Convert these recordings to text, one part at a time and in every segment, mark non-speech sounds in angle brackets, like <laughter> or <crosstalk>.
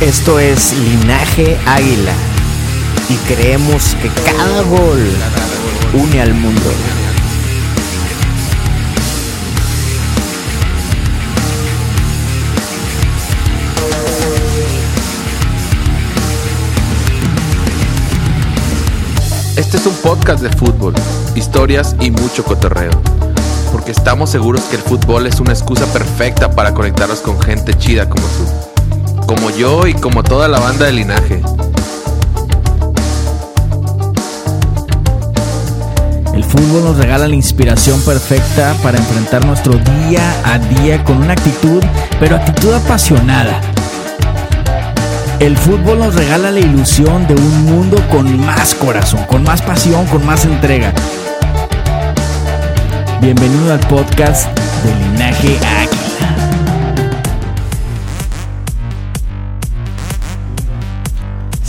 Esto es Linaje Águila y creemos que cada gol une al mundo. Este es un podcast de fútbol, historias y mucho cotorreo. Porque estamos seguros que el fútbol es una excusa perfecta para conectarnos con gente chida como tú. Como yo y como toda la banda de linaje. El fútbol nos regala la inspiración perfecta para enfrentar nuestro día a día con una actitud, pero actitud apasionada. El fútbol nos regala la ilusión de un mundo con más corazón, con más pasión, con más entrega. Bienvenido al podcast de Linaje Águila.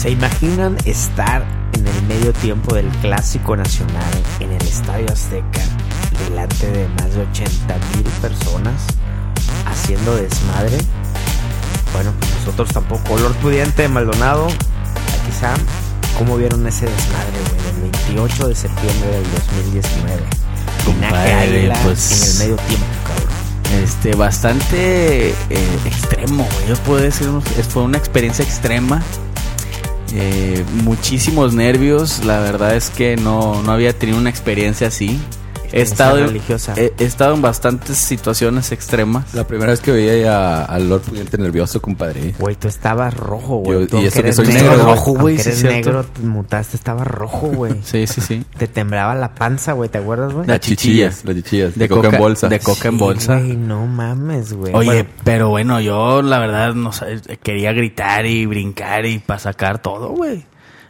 ¿Se imaginan estar en el medio tiempo del Clásico Nacional en el Estadio Azteca delante de más de 80 mil personas haciendo desmadre? Bueno, pues nosotros tampoco. Lord Pudiente, Maldonado, aquí Sam, ¿cómo vieron ese desmadre, güey? Del 28 de septiembre del 2019. Linaje Compadre, Águila pues- en el medio tiempo, cabrón. Este, bastante eh, extremo, güey. Yo puedo decir, fue una experiencia extrema. Eh, muchísimos nervios. La verdad es que no, no había tenido una experiencia así. He estado, religiosa. he, he estado en bastantes situaciones extremas. La primera vez que veía a- al Lord Pudiente nervioso, compadre. Güey, tú estabas rojo, güey. Y eso que eres soy negro, negro, rojo, güey, sí eres negro, te mutaste, estaba rojo, güey. <laughs> Sí, sí, sí. Te temblaba la panza, güey, ¿te acuerdas, güey? Las chichillas. Las chichillas. De De, coca, coca- en bolsa. de coca en bolsa. güey, no mames, güey. Oye, Bueno, pero bueno, yo la verdad no sé, quería gritar y brincar y para sacar todo, güey.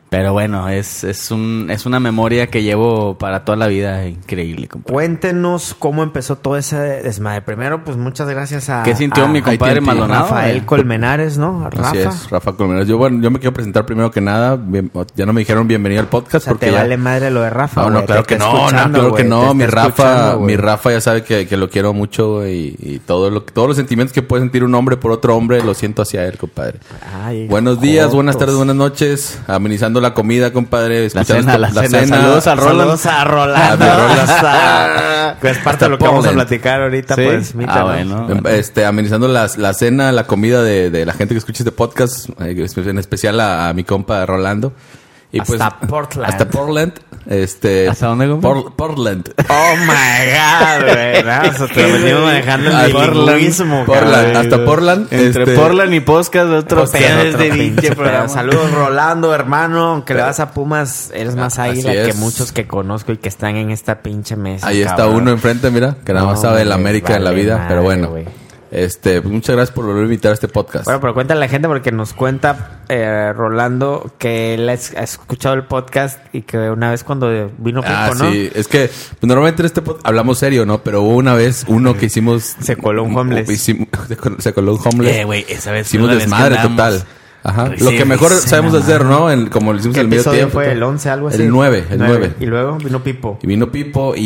Pero bueno, es, es, un, es una memoria que llevo para toda la vida increíble, compadre. Cuéntenos cómo empezó todo ese desmadre. Primero, pues muchas gracias a, ¿Qué sintió a mi compadre Maldonado? Rafael güey? Colmenares, ¿no? A Rafa. Así es, Rafa Colmenares. Yo, bueno, yo me quiero presentar primero que nada. Bien- ya no me dijeron bienvenido al O podcast sea, porque te ya... vale madre lo de Rafa, No, no, güey, claro que no, no, claro que güey, no. Mi Rafa, mi Rafa ya sabe que, que lo quiero mucho y, y todo lo, todos los sentimientos que puede sentir un hombre por otro hombre lo siento hacia él, compadre. Ay, Buenos días, buenas tardes, buenas noches. Amenizando la comida, compadre. La escuchando cena, la cena. Saludos a Roland. Saludos a Rolando. <laughs> A que es parte Hasta de lo que vamos a platicar ahorita, ¿Sí? pues. mita, Ah. Em, Este, amenizando las- la cena, la comida de, de la gente que escucha este podcast, eh, en especial a, a mi compa Rolando. Y pues, Hasta Portland. Hasta Portland. Este, ¿Hasta dónde? Por- Portland. Oh my god, güey. <laughs> No, o sea, te lo venimos manejando el Portland. Portland, hasta Portland. Entre este, Portland y Podcast, otro este pinche pinche pedo. programa. Saludos, Rolando, hermano. Aunque le vas a Pumas, eres más Ah, águila así que muchos que conozco y que están en esta pinche mesa. Ahí está cabrón. uno enfrente, mira, que nada más No, sabe de la América en la vida, madre, pero bueno. güey. Este, pues muchas gracias por volver a invitar a este podcast. Bueno, pero cuéntale a la gente porque nos cuenta eh, Rolando que él ha es- ha escuchado el podcast y que una vez cuando vino Pipo, ah, ¿no? sí, es que pues, normalmente en este podcast hablamos serio, ¿no? Pero hubo una vez uno que hicimos Se coló un homeless. hicimos- <laughs> se coló- un homeless. Eh, güey, esa vez Hicimos vez desmadre andamos. total. Ajá. Lo que mejor sabemos no hacer. ¿no? En- como lo hicimos ¿Qué en el medio tiempo. fue? ¿El 11, algo así? El 9, el 9. Y luego vino Pipo. Y vino Pipo y,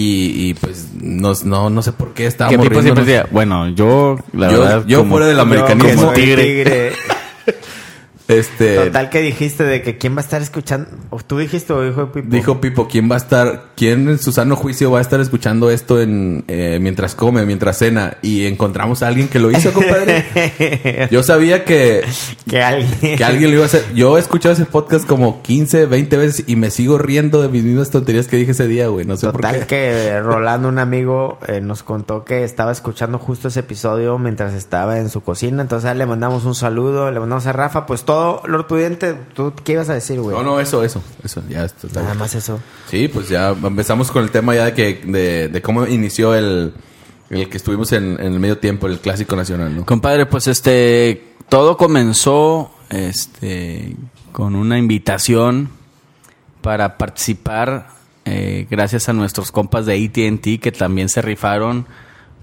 y pues nos, no, no sé por qué Que estábamos Pipo siempre decía, bueno, yo, la Yo- verdad, yo como- fuera del Yo, americanismo. como tigre. tigre. <laughs> Este, Total que dijiste de que quién va a estar escuchando. ¿O tú dijiste o dijo Pipo? Dijo Pipo, ¿quién va a estar, quién en su sano juicio va a estar escuchando esto en eh, mientras come, mientras cena? Y encontramos a alguien que lo hizo, compadre. <laughs> Yo sabía que, que alguien. que alguien lo iba a hacer. Yo he escuchado ese podcast como 15, 20 veces y me sigo riendo de mis mismas tonterías que dije ese día, güey. No sé por Total qué. que <laughs> Rolando, un amigo, eh, nos contó que estaba escuchando justo ese episodio mientras estaba en su cocina. Entonces a él le mandamos un saludo, le mandamos a Rafa. Pues todo todo, Lord Pudiente, ¿tú qué ibas a decir, güey? No, no, eso, eso. Eso, ya está Nada bien. más eso. Sí, pues ya empezamos con el tema ya de que de, de cómo inició el, el que estuvimos en, en el medio tiempo, el clásico nacional, ¿no? Compadre, pues este, todo comenzó, este, con una invitación para participar, eh, gracias a nuestros compas de AT&T que también se rifaron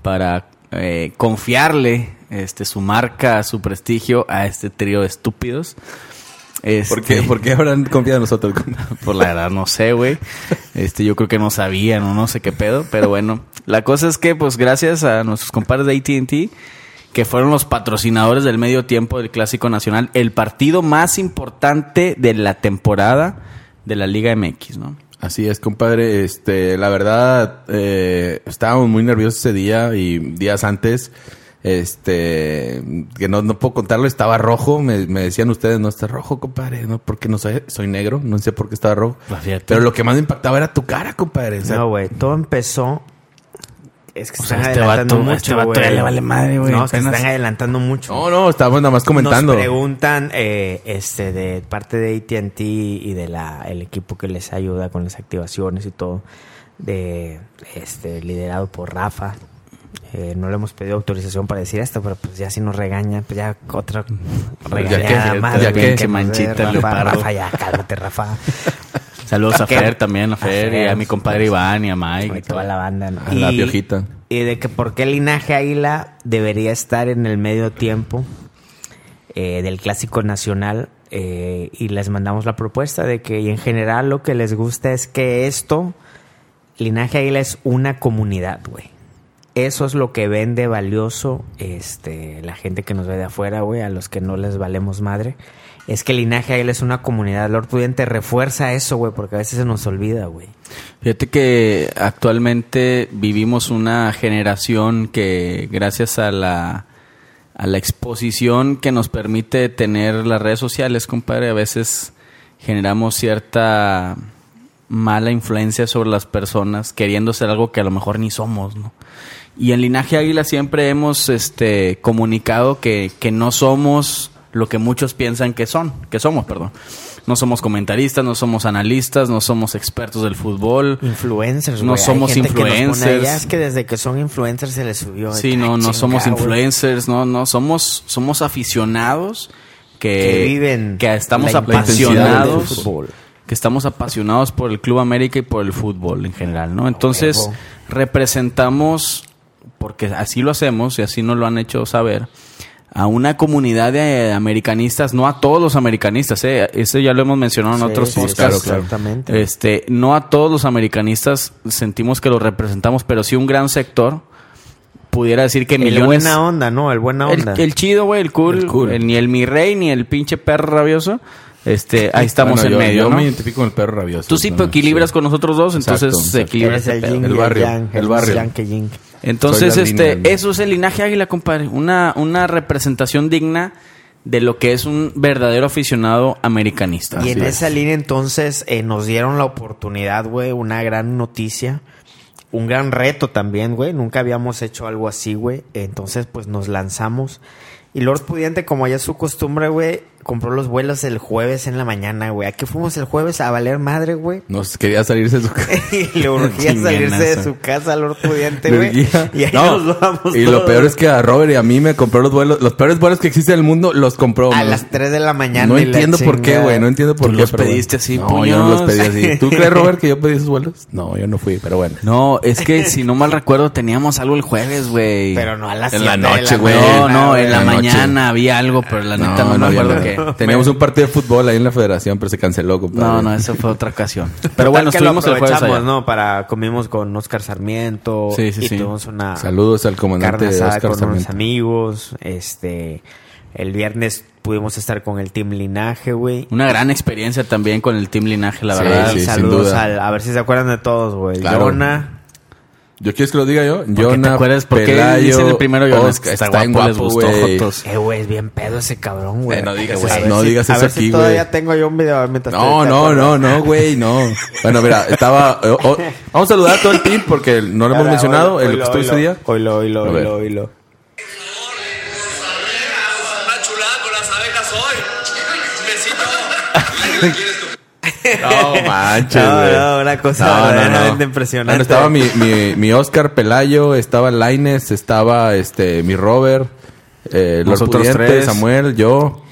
para eh, confiarle, este, su marca, su prestigio a este trío de estúpidos. ¿Por qué, Este, ¿Por qué habrán confiado en nosotros? <laughs> Por la verdad, no sé, güey. Este, yo creo que no sabían o no sé qué pedo. Pero bueno, la cosa es que, pues, gracias a nuestros compadres de ATT, que fueron los patrocinadores del medio tiempo del Clásico Nacional, el partido más importante de la temporada de la Liga MX, ¿no? Así es, compadre. Este, la verdad, eh, estábamos muy nerviosos ese día y días antes. Este, que no, no puedo contarlo, estaba rojo. Me, me decían ustedes, no está rojo, compadre. No, porque no sé, soy negro, no sé por qué estaba rojo. Pues. Pero lo que más me impactaba era tu cara, compadre. O sea, No, güey, todo empezó. Es que O se sea, están este adelantando vato- mucho. este vato ya le vale madre, güey, No, es que están adelantando mucho. no, no, estábamos nada más comentando. Nos preguntan eh, este de parte de AT&T y de la el equipo que les ayuda con las activaciones y todo de este liderado por Rafa. Eh, no le hemos pedido autorización para decir esto, pero pues ya si nos regañan, pues ya otra regañada que- más. ya que- manchita el Rafa. Rafa, ya, cálmate, Rafa. Saludos a. Fer también, a Fer, y a mi compadre Iván y a Mike. Y toda la banda, ¿no? A la piojita. Y de que por qué el linaje águila debería estar en el medio tiempo eh, del clásico nacional. eh, y les mandamos la propuesta de que y en general lo que les gusta es que esto, linaje águila es una comunidad, güey. Eso es lo que vende valioso este, la gente que nos ve de afuera, güey, a los que no les valemos madre. Es que Linaje Águila es una comunidad. Lord Pudiente refuerza eso, güey, porque a veces se nos olvida, güey. Fíjate que actualmente vivimos una generación que gracias a la, a la exposición que nos permite tener las redes sociales, compadre, a veces generamos cierta mala influencia sobre las personas queriendo ser algo que a lo mejor ni somos, ¿no? Y en Linaje Águila siempre hemos este, comunicado que, que no somos lo que muchos piensan que son, que somos, perdón. No somos comentaristas, no somos analistas, no somos expertos del fútbol. Influencers, No. Hay somos gente que nos pone, influencers. "Ya es que desde que son influencers se les subió. Sí, no, no somos influencers, no, no, somos, somos aficionados que, Que viven que estamos del apasionados, fútbol. que estamos apasionados por el Club América y por el fútbol en general, ¿no? Entonces, representamos, porque así lo hacemos y así nos lo han hecho saber, a una comunidad de americanistas, no a todos los americanistas, ¿eh? Eso ya lo hemos mencionado en Sí, otros sí, podcasts. claro, exactamente. Este, no a todos los americanistas sentimos que los representamos, pero sí un gran sector. Pudiera decir que El millones. buena onda, ¿no? El buena El, onda. el chido, güey, el cool. El cool. el- ni el mi rey, ni el pinche perro rabioso. Este, ahí estamos Bueno, en yo- medio, Yo ¿no? me identifico con el perro rabioso. Tú sí ¿no? equilibras con nosotros dos, entonces Exacto, se exacto. equilibra Eres ese el El barrio, yang, el barrio. yang. Entonces, este, línea. eso es el linaje águila, compadre. Una, una representación digna de lo que es un verdadero aficionado americanista. Y en es. esa línea entonces eh, nos dieron la oportunidad, güey, una gran noticia, un gran reto también, güey. Nunca habíamos hecho algo así, güey. Entonces pues nos lanzamos. Y Lord Pudiente, como ya es su costumbre, güey, compró los vuelos el jueves en la mañana, güey. ¿A qué fuimos el jueves? A valer madre, güey. <laughs> Nos quería salirse de su casa. <laughs> y le urgía salirse de su casa, Pudiente, Le güey. <laughs> Y ahí No, nos vamos Y lo peor es que a Robert y a mí me compró los vuelos, los peores vuelos que existen en el mundo, los compró. A las 3 de la mañana. No y la entiendo por qué, güey. No entiendo por Tú qué. los pero pediste así, No, yo no los puños. pedí así. ¿Tú crees, Robert, que yo pedí esos vuelos? No, yo no fui, pero bueno. No, es que si no mal recuerdo teníamos algo el jueves, güey. Pero no a las En la 7 de noche, güey. No, no, en la mañana había algo, pero la neta no, me acuerdo qué. <laughs> <laughs> Teníamos un partido de fútbol ahí en la federación, pero se canceló, compadre. No, no, eso fue otra ocasión. Pero bueno, que lo estuvimos el jueves allá. ¿no? Para comimos con Oscar Sarmiento Sí, sí, y sí. tuvimos una Saludos al comandante carne asada Oscar con unos Sarmiento. amigos. Este, el viernes pudimos estar con el Team Linaje, güey. Una gran experiencia también con el Team Linaje, la Sí, verdad. sí, sin Saludos duda. al, a ver si se acuerdan de todos, güey. Claro. Jonah, ¿Yo quieres que lo diga yo? ¿Por qué te Jonah, acuerdas? ¿Por qué Pelayo, dicen el primero Jonas? Oscar, Está está en guapo, les gustó, güey. Jotos. eh, güey, es bien pedo ese cabrón, güey. Eh, no digas eso, no si- digas a eso ver si aquí, todavía güey. tengo yo un video mientras No, no, no, no, güey, no. Bueno, mira, estaba... eh, oh, vamos a saludar a todo el team porque no lo hemos Ahora, mencionado, oílo, el que oílo, estuvo ese día. A ver. oílo, oílo. Una chulada con las abejas hoy. <laughs> No manches, No, güey. no, una cosa No, no, no. verdaderamente impresionante. Bueno, estaba mi, mi, mi Oscar Pelayo, estaba Laines, estaba este mi Robert, eh, los Nosotros Pudientes, tres. Samuel, yo.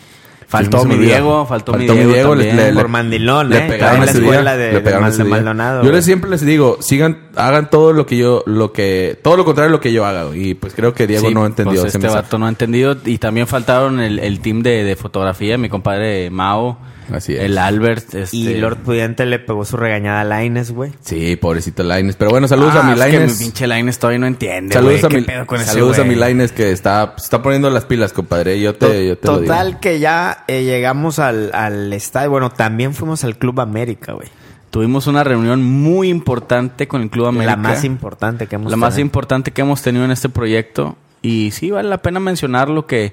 Faltó ¿Quién se me mi? Diego, faltó mi Diego le- también. le- Por mandilón, le ¿eh? pegaron en la día, escuela de- le pegaron de. Maldonado, Yo les siempre les digo, sigan, hagan todo lo que yo, lo que, todo lo contrario a lo que yo haga. Y pues creo que Diego Sí, no entendió pues este vato no ha entendido. Y también faltaron el, el team de, de fotografía, mi compadre Mao, Así es. el Albert. Este... Y Lord Pudiente le pegó su regañada a Laines, güey. Sí, pobrecito Laines. Pero bueno, saludos Ah, a mi es que Laines. mi pinche Laines todavía no entiende, Saludos, a ¿Qué mi, pedo con ese saludos a mi Laines que está, está poniendo las pilas, compadre. Yo te, yo te lo digo. Total que ya eh, llegamos al, al estadio. Bueno, también fuimos al Club América, güey. Tuvimos una reunión muy importante con el Club América. La más importante que hemos La más tenido. importante que hemos tenido en este proyecto. Y sí, vale la pena mencionarlo que,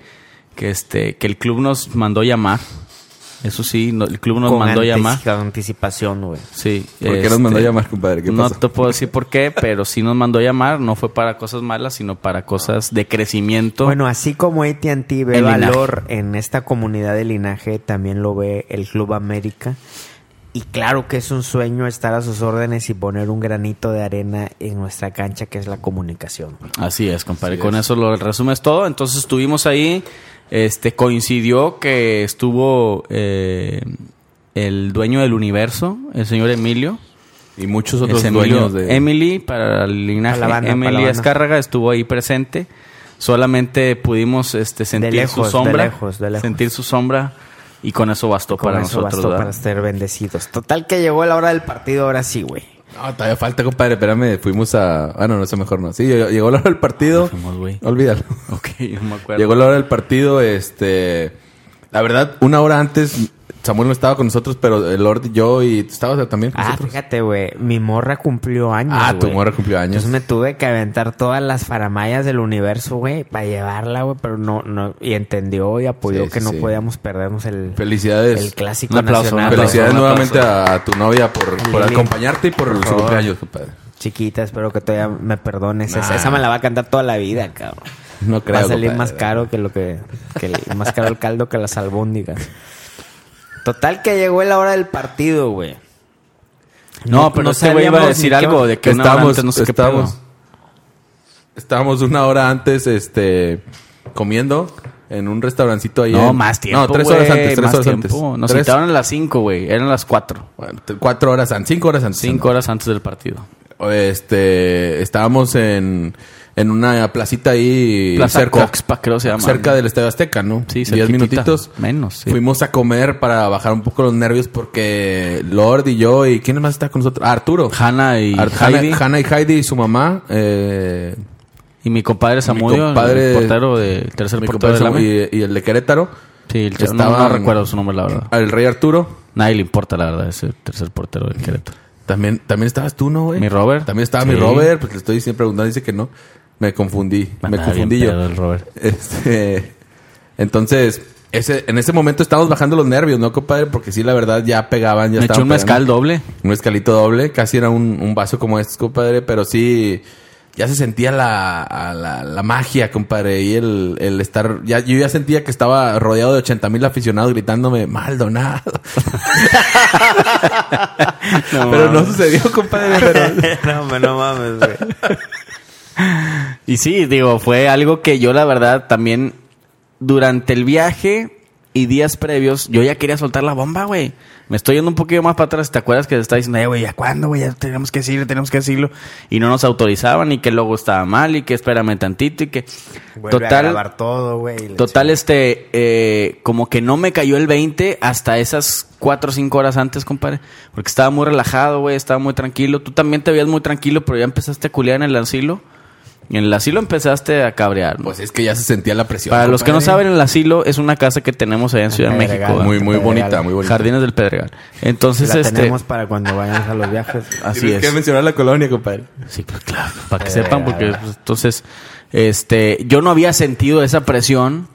que, este, que el club nos mandó llamar. Eso sí, no- el club nos Con mandó llamar. con anticipación, güey. Sí. ¿Por qué nos mandó llamar, compadre? ¿Qué no pasó? te puedo decir por qué, pero sí nos mandó llamar. No fue para cosas malas, sino para cosas de crecimiento. Bueno, así como AT&T ve El linaje. valor en esta comunidad de linaje, también lo ve el Club América. Y claro que es un sueño estar a sus órdenes y poner un granito de arena en nuestra cancha, que es la comunicación. Así es, compadre. Con eso lo resumes todo. Entonces estuvimos ahí. Este coincidió que estuvo eh, el dueño del universo, el señor Emilio. Y muchos otros Emilio- dueños de... Emily, para el linaje, Emily. Escárraga estuvo ahí presente. Solamente pudimos este, sentir lejos, su de sombra. lejos, de lejos. Sentir su sombra. Y con eso bastó Con para eso nosotros. bastó para ser bendecidos. Total que llegó la hora del partido, ahora sí, güey. No, todavía falta, compadre. Espérame, fuimos a... Ah, no, no sé, mejor no. Sí, llegó llegó la hora del partido. fuimos, güey. Olvídalo. Ok, no me acuerdo. Llegó la hora del partido, este... La verdad, una hora antes, Samuel no estaba con nosotros, pero el Lord y yo y tú estabas también con Ah, nosotros. fíjate, güey. Mi morra cumplió años. Ah, tu morra cumplió años. Entonces me tuve que aventar todas las faramayas del universo, güey, para llevarla, güey, pero no, no, y entendió y apoyó Sí, que sí, no sí. podíamos perdernos el, Felicidades. el clásico Un aplauso, nacional. aplauso. Felicidades nuevamente a, a tu novia por, por acompañarte y por, Por su cumpleaños, compadre. Chiquita, espero que todavía me perdones. Esa, me la va a cantar toda la vida, cabrón. No creo, va a salir compadre. más caro que lo que, que el- más caro el caldo que las albóndigas. Total que llegó la hora del partido, güey. No, pero este güey iba a decir qué- algo de que una hora estábamos, antes no sé qué estábamos, pedo. estábamos una hora antes, este, comiendo en un restaurancito ahí. No, en- más tiempo. No, tres horas antes, tres más horas tiempo. antes. Nos Tres- citaron a las 5, güey. Eran las 4. bueno, t- cuatro horas antes, cinco horas antes. 5 horas antes del partido. Este, estábamos en, en una placita ahí Plaza cerca, Coxpa, creo se llama. cerca del Estadio Azteca, ¿no? Sí, Diez minutitos. Menos, sí. Fuimos a comer para bajar un poco los nervios porque Lord y yo y quién más está con nosotros, Ah, Arturo. Hanna y Ar- Heidi. Hanna, y Heidi y su mamá. Eh, Y mi compadre Samudio, compadre- el portero de tercer mi portero compadre AME. y, y el de Querétaro. Sí, el chavo- no, no recuerdo su nombre, la verdad. El rey Arturo. Nadie le importa, la verdad, ese tercer portero del Querétaro. También, también estabas tú, ¿no, güey? Mi Robert. También estaba Sí. mi Robert, porque le estoy siempre preguntando, dice que no. Me confundí, me Andaba confundí yo. pedo el Robert. Este, entonces, ese, en ese momento estábamos bajando los nervios, ¿no, compadre? Porque sí, la verdad, ya pegaban, ya Me echó un mezcal doble. Un mezcalito doble, casi era un, un vaso como este, compadre, pero sí, ya se sentía la, la, la magia, compadre, y el, el estar, ya, yo ya sentía que estaba rodeado de 80 mil aficionados gritándome, Maldonado. <laughs> pero no sucedió, compadre, pero... <laughs> no, hombre, no mames, güey. Y sí, digo, fue algo que yo la verdad también durante el viaje y días previos, yo ya quería soltar la bomba, güey. Me estoy yendo un poquito más para atrás. ¿Te acuerdas que te estaba diciendo, eh, güey, ¿ya cuándo, güey? Ya tenemos que decirlo, tenemos que decirlo. Y no nos autorizaban y que luego estaba mal y que espérame tantito y que... Vuelve a total, grabar todo, güey. Total, este, eh, como que no me cayó el 20 hasta esas 4 o 5 horas antes, compadre. Porque estaba muy relajado, güey, estaba muy tranquilo. Tú también te veías muy tranquilo, pero ya empezaste a culiar en el asilo. En el asilo empezaste a cabrear. ¿no? Pues es que ya se sentía la presión. Para los que no saben, el asilo es una casa que tenemos allá en Ciudad de. México. Muy, muy Pedregal. bonita, muy bonita. Jardines del Pedregal. Entonces, la este... tenemos para cuando vayamos a los viajes. <laughs> Así Tienes es. que mencionar la colonia, compadre. Sí, pues claro, para que sepan, porque pues, entonces, este, yo no había sentido esa presión,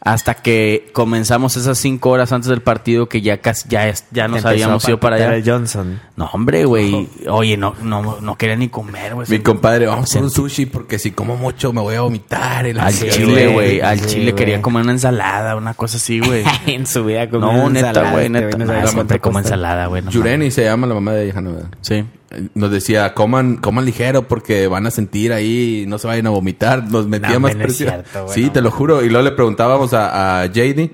Hasta que comenzamos esas cinco horas antes del partido que ya casi, ya, ya nos Empezó habíamos ido para allá. el Johnson. No, hombre, güey. Oye, no, no, no quería ni comer, güey. Mi compadre, vamos a un sushi porque si como mucho me voy a vomitar. la Al chile, güey. Al sí, chile quería comer una ensalada, una cosa así, güey. <laughs> en su vida comió No, una neta, ensalada, güey, neta. sabía siempre cuánto como ensalada, güey. no Yureni se llama la mamá de Jana, ¿verdad? Sí. Nos decía, coman, coman ligero porque van a sentir ahí, no se vayan a vomitar. Nos metía No, más presión. cierto, sí, te lo juro. Y luego le preguntábamos a, a JD,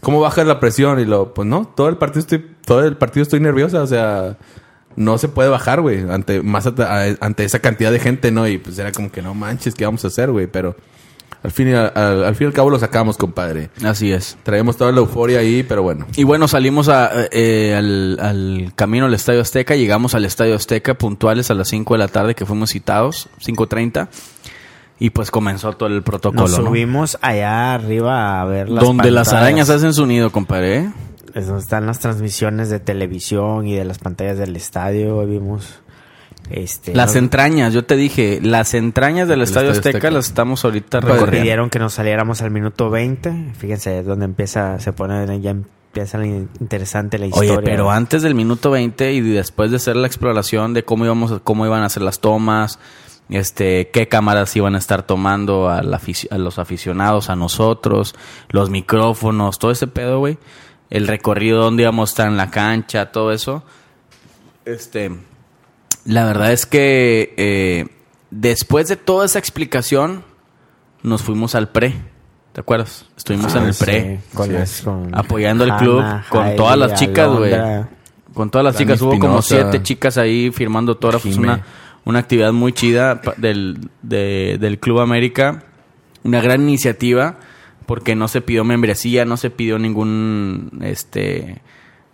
¿cómo bajas la presión? Y lo, pues no, todo el partido estoy, todo el partido estoy nerviosa, o sea, no se puede bajar, güey, ante más a- ante esa cantidad de gente, ¿no? Y pues era como que no manches, ¿qué vamos a hacer, güey? Pero al fin y al, al- al fin y al cabo lo sacamos, compadre. Así es. Traemos toda la euforia ahí, pero bueno. Y bueno, salimos a, eh, al, al camino al Estadio Azteca. Llegamos al Estadio Azteca puntuales a las 5 de la tarde que fuimos citados, 5.30. Y pues comenzó todo el protocolo, Nos ¿no? subimos allá arriba a ver las Donde las arañas hacen su nido, compadre. ¿eh? Es donde están las transmisiones de televisión y de las pantallas del estadio. Vimos este, Las entrañas, yo te dije, las entrañas del Estadio Estadio Azteca, Azteca. las estamos ahorita Padre. recorriendo. pidieron que nos saliéramos al minuto 20. Fíjense, donde empieza, se pone, ya empieza la in- interesante la historia. Oye, pero antes del minuto 20 y después de hacer la exploración de cómo íbamos, cómo iban a hacer las tomas, este, qué cámaras iban a estar tomando a, la a los aficionados, a nosotros, los micrófonos, todo ese pedo, güey. El recorrido, dónde íbamos a estar en la cancha, todo eso. Este, la verdad es que eh, después de toda esa explicación, nos fuimos al pre. ¿Te acuerdas? Estuvimos en el Ah, Sí, pre con Sí. las- con apoyando el Hannah, club con Heidi, todas las chicas, güey. Con todas las Dani chicas. Hubo como siete chicas ahí firmando autógrafos. Una, una actividad muy chida del, de- del Club América. Una gran iniciativa porque no se pidió membresía, no se pidió ningún, este,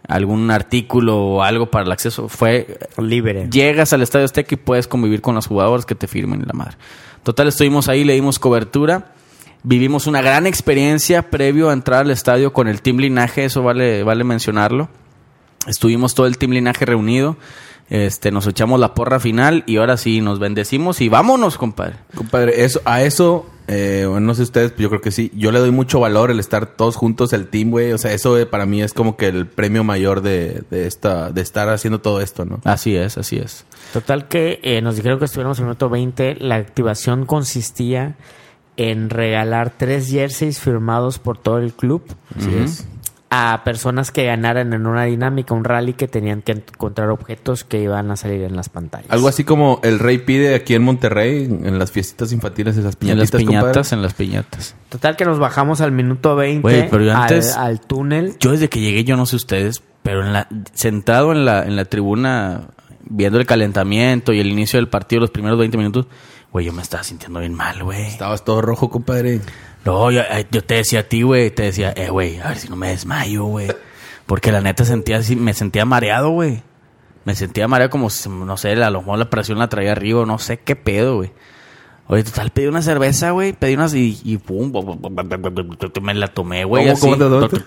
algún artículo o algo para el acceso. Fue Libre. Llegas al Estadio Azteca y puedes convivir con los jugadores que te firmen la madre. Total, estuvimos ahí, le dimos cobertura. Vivimos una gran experiencia previo a entrar al estadio con el Team Linaje, eso vale, vale mencionarlo. Estuvimos todo el Team Linaje reunido. Este, nos echamos la porra final y ahora sí nos bendecimos y vámonos, compadre. Compadre, eso, a eso, eh, bueno, no sé ustedes, yo creo que sí. Yo le doy mucho valor el estar todos juntos, el team, güey. O sea, eso eh, para mí es como que el premio mayor de, de esta, de estar haciendo todo esto, ¿no? Así es, así es. Total que eh, nos dijeron que estuviéramos en el minuto 20. La activación consistía en regalar tres jerseys firmados por todo el club Así es. A personas que ganaran en una dinámica, un rally que tenían que encontrar objetos que iban a salir en las pantallas. Algo así como el rey pide aquí en Monterrey, en las fiestitas infantiles, esas En las piñatas, compadre. en las piñatas. Total que nos bajamos al minuto 20 Güey, pero yo al- al, túnel. Yo desde que llegué, yo no sé ustedes, pero en la, sentado en la, en la tribuna, viendo el calentamiento y el inicio del partido, los primeros 20 minutos, güey, yo me estaba sintiendo bien mal, güey. Estabas todo rojo, compadre. No, yo, eh, yo te decía a ti, güey, te decía, eh, güey, a ver si no me desmayo, güey. Porque la neta sentía así, me sentía mareado, güey. Me sentía mareado como, si, no sé, a lo mejor la presión la traía arriba, no sé qué pedo, güey. Oye, total, pedí una cerveza, güey, pedí unas y, y pum, me la tomé, güey, ¿Cómo, así. cómo te dónde?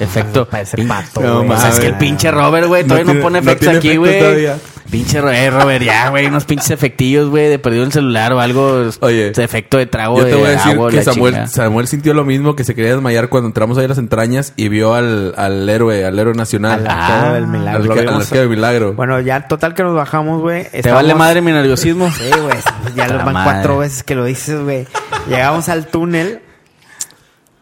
Efecto. Parece Pin- pato, No, güey. O sea, es que el pinche Robert, güey, No todavía no, tiene- pone no efectos tiene aquí, efecto güey. Pinche eh, Robert, ya, güey, unos pinches efectillos, güey, de perdido el celular o algo. Oye, de efecto de trago Yo te de voy a decir agua, que Samuel, sintió lo mismo, que se quería desmayar cuando entramos ahí a las entrañas y vio al, al héroe, al héroe nacional. Al arquero del milagro. Al, al del milagro. Bueno, ya total que nos bajamos, güey. ¿Te vale madre mi nerviosismo? Sí, güey. Ya lo van madre. cuatro veces que lo dices, güey. Llegamos al túnel.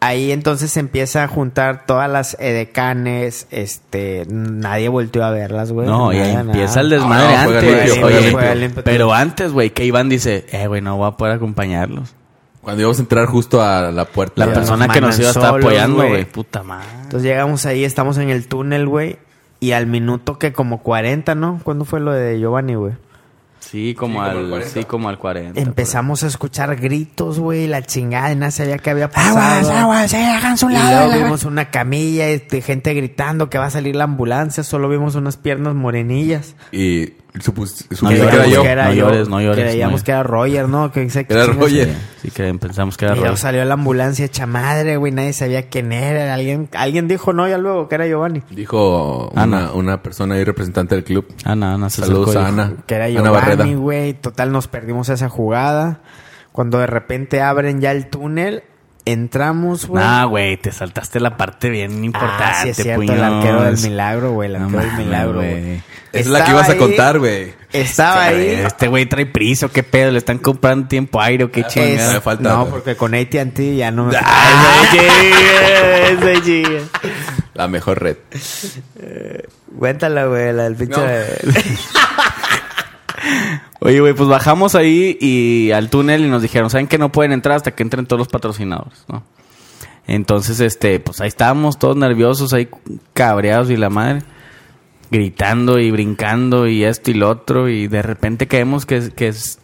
Ahí entonces se empieza a juntar todas las edecanes. Este, nadie volteó a verlas, güey. No, y ahí Nada, empieza nada. el desmadre No, juega antes. limpio, juega Oye, limpio. Juega limpio. pero antes, güey, que Iván dice, eh, güey, no voy a poder acompañarlos. Cuando íbamos a entrar justo a la puerta. La persona que nos iba a estar apoyando, güey. güey, puta madre. Entonces llegamos ahí, estamos en el túnel, güey. Y al minuto que como 40, ¿no? ¿Cuándo fue lo de Giovanni, güey? Sí, como, al al, 40. sí, como al 40. Empezamos a escuchar gritos, güey, la chingada, y nadie sabía qué había pasado. Aguas, aguas, eh, hagan su Y lado. luego la- vimos una camilla, este, gente gritando que va a salir la ambulancia, solo vimos unas piernas morenillas. Y supus- No que yo. que era No yo. llores, no llores, Creíamos no que era Roger, ¿no? Que, que- Era Roger. Sí, sí, que pensamos que era Y luego Roy. salió la ambulancia hecha madre, güey, nadie sabía quién era. Alguien, alguien dijo no, ya luego que era Giovanni. Dijo Ana. una, una persona ahí representante del club. Ana, Ana, se Saludos y a Ana. Que era. Giovanni, güey. Total, nos perdimos esa jugada. Cuando de repente abren ya el túnel, entramos, güey. Nah, güey, te saltaste la parte bien importante, Ah, sí es cierto, el arquero del milagro, güey, el No arquero del milagro, güey. Es la que ibas a contar, güey. Estaba ahí. Este güey trae prisa, ¿o ¿qué pedo? ¿Le están comprando tiempo aire o qué Es- chingada? me falta, no, porque con AT&T ya no me... Chica. La mejor red. Cuéntala, güey, la del pinche... No. <laughs> Oye, güey, pues bajamos ahí y al túnel y nos dijeron, ¿saben que no pueden entrar hasta que entren todos los patrocinadores, no? Entonces, este, pues ahí estábamos todos nerviosos, ahí cabreados y la madre, gritando y brincando y esto y lo otro y de repente caemos que, que es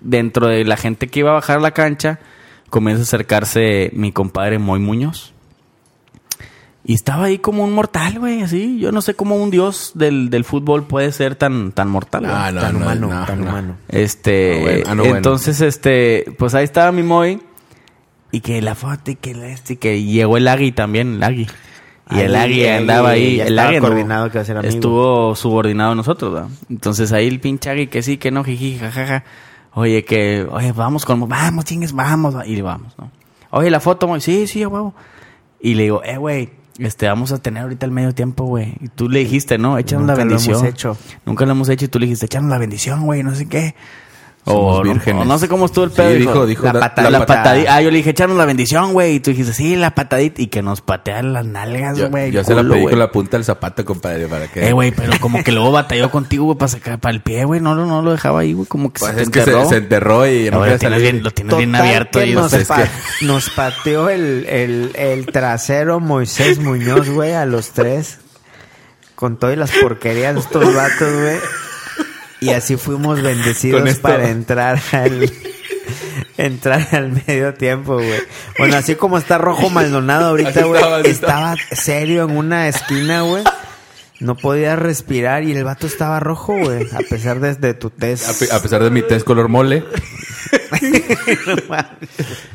dentro de la gente que iba a bajar la cancha, comienza a acercarse mi compadre Moy Muñoz. Y estaba ahí como un mortal, güey, así. Yo no sé cómo un dios del, del fútbol puede ser tan, tan mortal. güey. Ah, no, tan no, humano, no, tan no. humano. Este, Ah, bueno. Ah, no, bueno. entonces, este, pues ahí estaba mi Moy. Y que la foto y que la este, y que llegó el Agui también, el Agui. Y el Agui, andaba ahí. ya el Agui no, coordinado que iba a ser amigo. Estuvo subordinado a nosotros, ¿verdad? Entonces ahí el pinche Agui que sí, que no, jiji, jajaja. Oye, que, oye, vamos con, vamos, chingues, vamos. Y le vamos, ¿no? Oye, la foto, Moy, sí, sí, huevo. Y le digo, eh, güey, este, vamos a tener ahorita el medio tiempo, güey. Y tú le dijiste, ¿no? Échanos la Nunca lo hemos bendición. hecho. Nunca lo hemos hecho y tú le dijiste, échanos la bendición, güey, no sé qué. O, no- vírgenes. o no sé cómo estuvo el Sí, pedo. dijo, dijo, la patada. La, patadita. Ah, yo le dije, échanos la bendición, güey. Y tú dijiste, sí, la patadita. Y que nos patean las nalgas, Yo, güey. yo se la pedí güey. con la punta del zapato, compadre, para que... Eh, güey, pero como que luego batalló contigo, güey, para sacar para el pie, güey. No, no, no lo dejaba ahí, güey. Como que Pues se es te que se, enterró. se enterró y no lo tienes bien, lo tienes bien Total abierto. que Y nos, pa- que- nos pateó el, el, el trasero Moisés Muñoz, güey, a los tres. Con todas las porquerías de estos vatos, güey. Y así fuimos <laughs> bendecidos para entrar al... <laughs> Entrar al medio tiempo, güey. Bueno, así como está Rojo Maldonado ahorita, güey. estaba, serio en una esquina, güey. No podía respirar y el vato estaba rojo, güey. A pesar de, de tu A, test. pe- a pesar de mi test color mole. <laughs>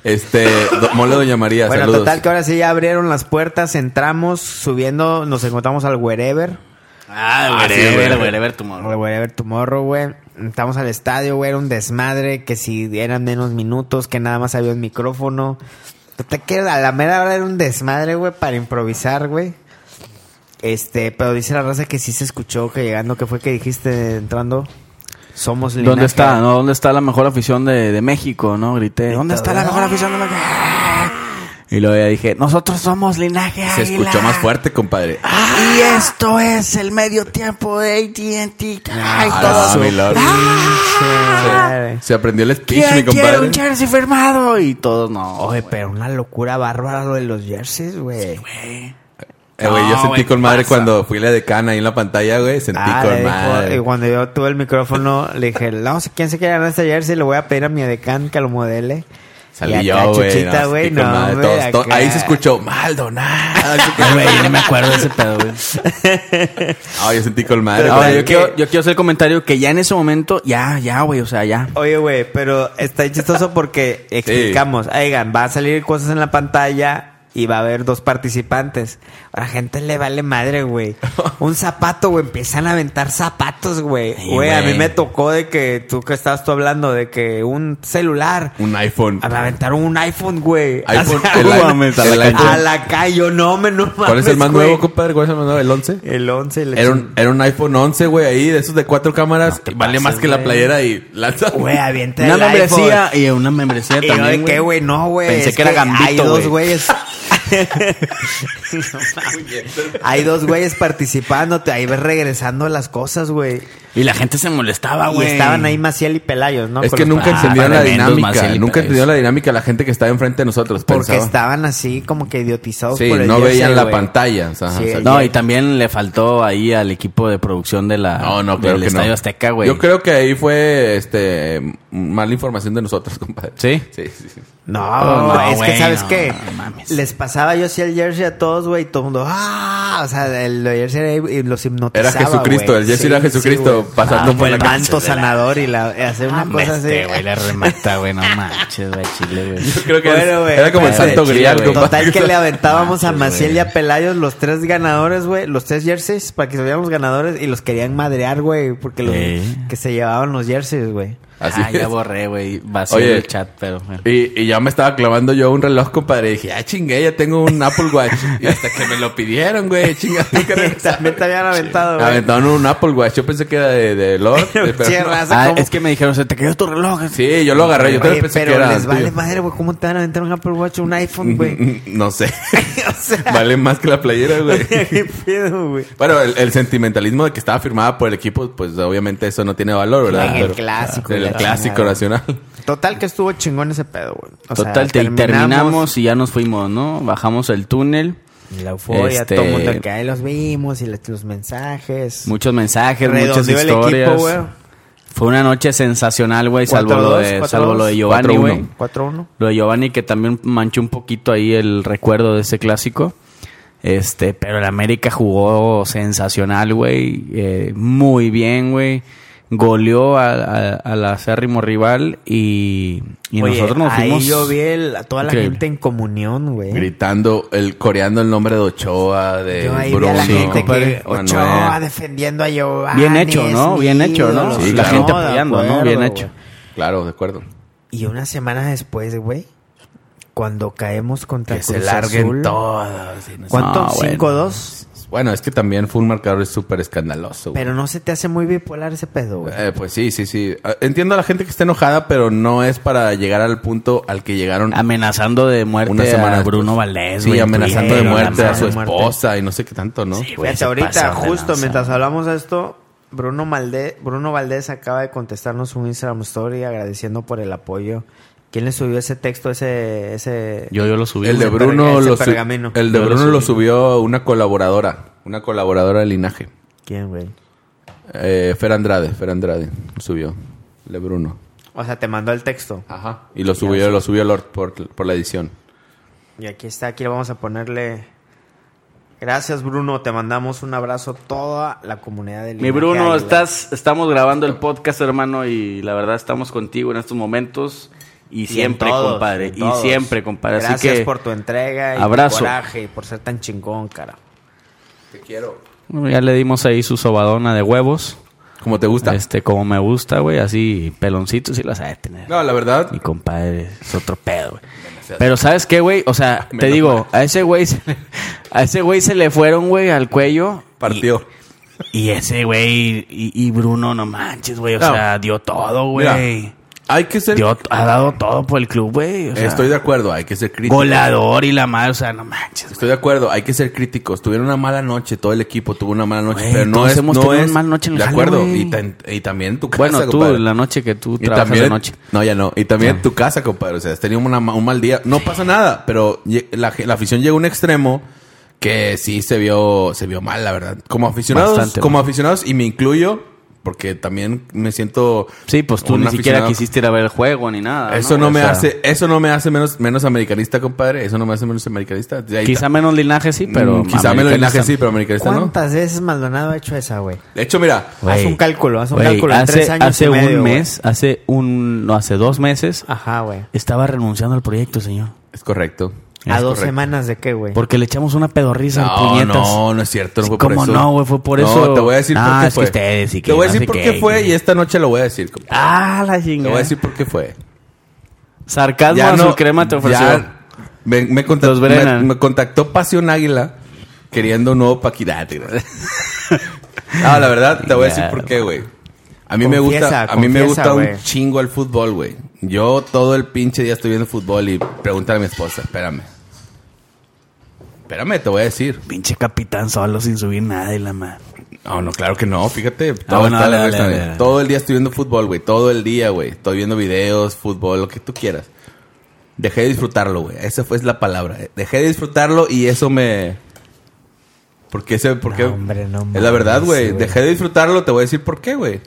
este, do- mole Doña María, Bueno, saludos. total que ahora sí ya abrieron las puertas, entramos, subiendo, nos encontramos al Wherever. Ah, Ah, sí, güey, güey. güey, güey, tu Al morro. Wherever Tomorrow, güey. Entramos al estadio, güey, era un desmadre, que si eran menos minutos, que nada más había un micrófono. Total que a la mera hora era un desmadre, güey, para improvisar, güey. Este, pero dice la raza que sí se escuchó que llegando, que fue que dijiste entrando? Somos linaje. ¿Dónde está? No, ¿dónde está la mejor afición de, de México? ¿No? Grité. ¿Dónde está la mejor afición de México? Y luego ya dije, nosotros somos linaje Se Águila. escuchó más fuerte, compadre. Y esto es el medio tiempo de AT&T. Ay, Ah, mi lord. Madre. Se aprendió el speech, mi ¿Quién quiere compadre. un jersey firmado? Y todos, no. Oye, pero una locura bárbara lo de los jerseys, güey. Eh, güey, yo sentí con madre pasa. cuando fui la decana ahí en la pantalla, güey. Sentí Ah, con dijo- madre. y cuando yo tuve el micrófono, le dije, no sé quién se quiere ganar este jersey, le voy a pedir a mi decán que lo modele. Salí Y yo, acá, güey. Chuchita, no, güey, no, todos-. Ahí se escuchó Maldonado. <laughs> Güey, no me acuerdo de ese pedo, güey. <laughs> Ah, yo sentí con madre. Ahora, yo quiero, yo quiero hacer el comentario que ya en ese momento, ya, ya, güey, o sea, ya. Oye, güey, pero está chistoso porque explicamos, oigan, va a salir cosas en la pantalla y va a haber dos participantes. A la gente le vale madre, güey. <laughs> Un zapato, güey, empiezan a aventar zapatos, güey. Sí, Güey, a mí güey. me tocó de que tú que estabas tú hablando de que un celular. Un iPhone. Me aventaron un iPhone, güey. iPhone, O sea, el, güey, mames, a la el a calle, yo no me no ¿Cuál es el mames, más güey. nuevo, compadre? ¿Cuál es el más nuevo? ¿El 11? El 11. le Era un, era un iPhone 11, güey, ahí, de esos de cuatro cámaras. te vale pases, más que la güey. playera y lanza. Güey, avienta Una el membresía iPhone. y una membresía Y yo también, de qué, güey, no, güey. Pensé es que era Gambito, Hay dos güey. güeyes. <laughs> No <laughs> hay dos güeyes participando. te- Ahí ves regresando las cosas, güey. Y la gente se molestaba, Y güey. estaban ahí Maciel y Pelayos, ¿no? Es Con que nunca Ah, entendieron la dinámica. Nunca entendieron la dinámica la gente que estaba enfrente de nosotros. Porque pensaba. estaban así como que idiotizados Sí, por el no jersey, veían la pantalla. o sea, Sí, o sea, No, y también le faltó ahí al equipo de producción de la, No, no, claro del no. Estadio Azteca, güey. Yo creo que ahí fue este mala información de nosotros, <laughs> compadre. ¿Sí? Sí, sí, sí. No, Oh, no, es que sabes qué, mames. les pasaba yo así el jersey a todos, güey, y todo el mundo, ah, o sea, el jersey era- y los hipnotizaba, Era Jesucristo, el jersey era Jesucristo pasando Ah, por el la manto sanador y la, hacer una Hombre, cosa así. este güey le remata, güey, no manches, güey, chile, güey. Yo creo que Bueno, es- güey, era como el santo Chile, grial, güey. compadre. Total que le aventábamos a Maciel y a Pelayos los tres ganadores, güey, los tres jerseys para que se vean los ganadores y los querían madrear, güey, porque los Sí. que se llevaban los jerseys, güey. Así ah, ya es. borré, güey. Vacío Oye. el chat, pero... bueno. Y, y ya me estaba clavando yo un reloj, compadre. Y dije, ah, chingue, ya tengo un Apple Watch. Y hasta que me lo pidieron, güey, chinga. <laughs> <laughs> También te habían aventado, güey. aventaron un Apple Watch. Yo pensé que era de, de Lord. <laughs> de- pero Ah, es que me dijeron, se te cayó tu reloj. Sí, yo lo agarré. Yo también pensé pero que era les vale madre, güey. ¿Cómo te van a aventar un Apple Watch o un iPhone, güey? No sé. o sea, vale más que la playera, güey. qué pedo, güey. Bueno, el, el sentimentalismo de que estaba firmada por el equipo, pues obviamente eso no tiene valor, ¿verdad? En el Pero- clásico, el clásico nacional. Total que estuvo chingón ese pedo, güey. O sea, Total, te- terminamos y ya nos fuimos, ¿no? Bajamos el túnel. La euforia, Este- todo el mundo que ahí los vimos y los mensajes. Muchos mensajes, muchas el historias. equipo. Fue una noche sensacional, güey, salvo, 4-2, lo de, 4-2, salvo lo de Giovanni, 4-1. güey. 4-1. Lo de Giovanni que también manchó un poquito ahí el recuerdo de ese clásico. Este, pero el América jugó sensacional, güey. eh, muy bien, güey. Goleó a- a- al acérrimo rival y, y Oye, nosotros nos ahí fuimos. yo vi el- a toda la Increíble. gente en comunión, güey. Gritando, el, coreando el nombre de Ochoa, de Yo ahí Bruno. vi a la gente que Ochoa Manuel. defendiendo a Giovanni. Bien hecho, ¿no? Bien hecho, ¿no? Sí, la claro. gente apoyando, ¿no? Bien güey. hecho. Claro, de acuerdo. Y una semana después, güey, cuando caemos contra Que se Cruz larguen Azul, sé. ¿Cuánto? No, bueno. ¿5-2? Bueno, es que también fue un marcador súper escandaloso. güey. Pero no se te hace muy bipolar ese pedo, güey. Eh, pues sí, sí, sí. Ah, Entiendo a la gente que está enojada, pero no es para llegar al punto al que llegaron Amenazando de muerte una semana a. Bruno Valdés, Sí, güey, amenazando de muerte a su muerte. esposa y no sé qué tanto, ¿no? Sí, güey, Fíjate, ahorita, justo lanza. mientras hablamos de esto, Bruno, Malde, Bruno Valdés acaba de contestarnos un Instagram story agradeciendo por el apoyo. ¿Quién le subió ese texto, ese... ese... Yo, yo lo subí. El de. Bruno lo, su- el de Yo Bruno lo subió una colaboradora, una colaboradora de linaje. ¿Quién, güey? Eh, Fer Andrade, Fer Andrade subió. El de Bruno. O sea, te mandó el texto. Ajá. Y lo subió, lo subió Lord por, por la edición. Y aquí está, aquí le vamos a ponerle... Gracias, Bruno. Te mandamos un abrazo a toda la comunidad de Mi Linaje Bruno, Águila. estás, estamos grabando el podcast, hermano, y la verdad estamos contigo en estos momentos. Y, siempre, todos, compadre. Y siempre, compadre. Gracias Así que por tu entrega y abrazo. tu coraje y por ser tan chingón, cara. Te quiero. bueno, ya le dimos ahí su sobadona de huevos. Como te gusta. Este, como me gusta, güey, así peloncitos y las sabe tener. No, la verdad. Mi compadre es otro pedo, güey. Pero ¿sabes qué, güey? O sea, <laughs> te digo, mal. a ese güey se le- a ese güey se le fueron, güey, al cuello. Partió. Y, y ese güey y, y Bruno, no manches, güey, o No. sea, dio todo, güey. Hay que ser. Dio- ha dado todo por el club, güey. o sea, Estoy de acuerdo, hay que ser críticos. Goleador y la madre, o sea, no manches. Estoy de acuerdo, hay que ser críticos. Tuvieron una mala noche, todo el equipo tuvo una mala noche, Güey, pero no todos es. hemos no tenido es una mala noche en el De jale, acuerdo, güey. y, tan- y también tu casa. Bueno, tú, compadre. la noche que tú Y trabajas también, de noche. No, ya no. Y también Ah. tu casa, compadre. O sea, has tenido una ma- un mal día. No pasa nada, pero lle- la, la afición llegó a un extremo que sí se vio, se vio mal, la verdad. Como aficionados, Bastante como aficionados, y me incluyo, porque también me siento. Sí, pues tú ni siquiera aficionado. quisiste ir a ver el juego ni nada. Eso ¿no? no O me sea, hace, eso no me hace menos, menos americanista, compadre. Eso no me hace menos americanista. Quizá menos linaje sí, pero. Mm, quizá menos linaje sí, pero americanista no. ¿Cuántas veces Maldonado ha hecho esa, güey? De hecho, mira, Güey, Haz un cálculo, haz un cálculo en hace, tres años Hace y medio, un mes, hace un. No, hace dos meses, Ajá, güey. estaba renunciando al proyecto, señor. es correcto. ¿A dos correcto. semanas de qué, güey? Porque le echamos una pedorriza al No, puñetas. no, no es cierto. No fue por ¿Cómo eso. no, güey? Fue por No, eso. te voy a decir Ah, por qué es que fue. ustedes y que te voy a no decir sé por qué, qué fue que- y esta noche lo voy a decir. compadre. Ah, la Te chingada. voy a decir por qué fue. Sarcasmo Ya azul no- crema te ofreció. ya me, me contactó, me- me contactó Pasión Águila queriendo un nuevo Paquidad. <laughs> No, la verdad, te voy a decir por qué, güey. A mí me Confiesa, gusta, a mí me gusta un chingo el fútbol, güey. Yo todo el pinche día estoy viendo fútbol y pregúntale a mi esposa, espérame. Espérame, te voy a decir. Pinche capitán solo sin subir nada y la madre. No, no, claro que no, fíjate. Todo, Ah, bueno, está- dale, está- dale, dale. todo el día estoy viendo fútbol, güey. Todo el día, güey. Estoy viendo videos, fútbol, lo que tú quieras. Dejé de disfrutarlo, güey. Esa fue la palabra. Dejé de disfrutarlo y eso me... ¿Por qué? Se, por No, qué? hombre, no es la verdad, güey. Dejé de disfrutarlo, te voy a decir por qué, güey.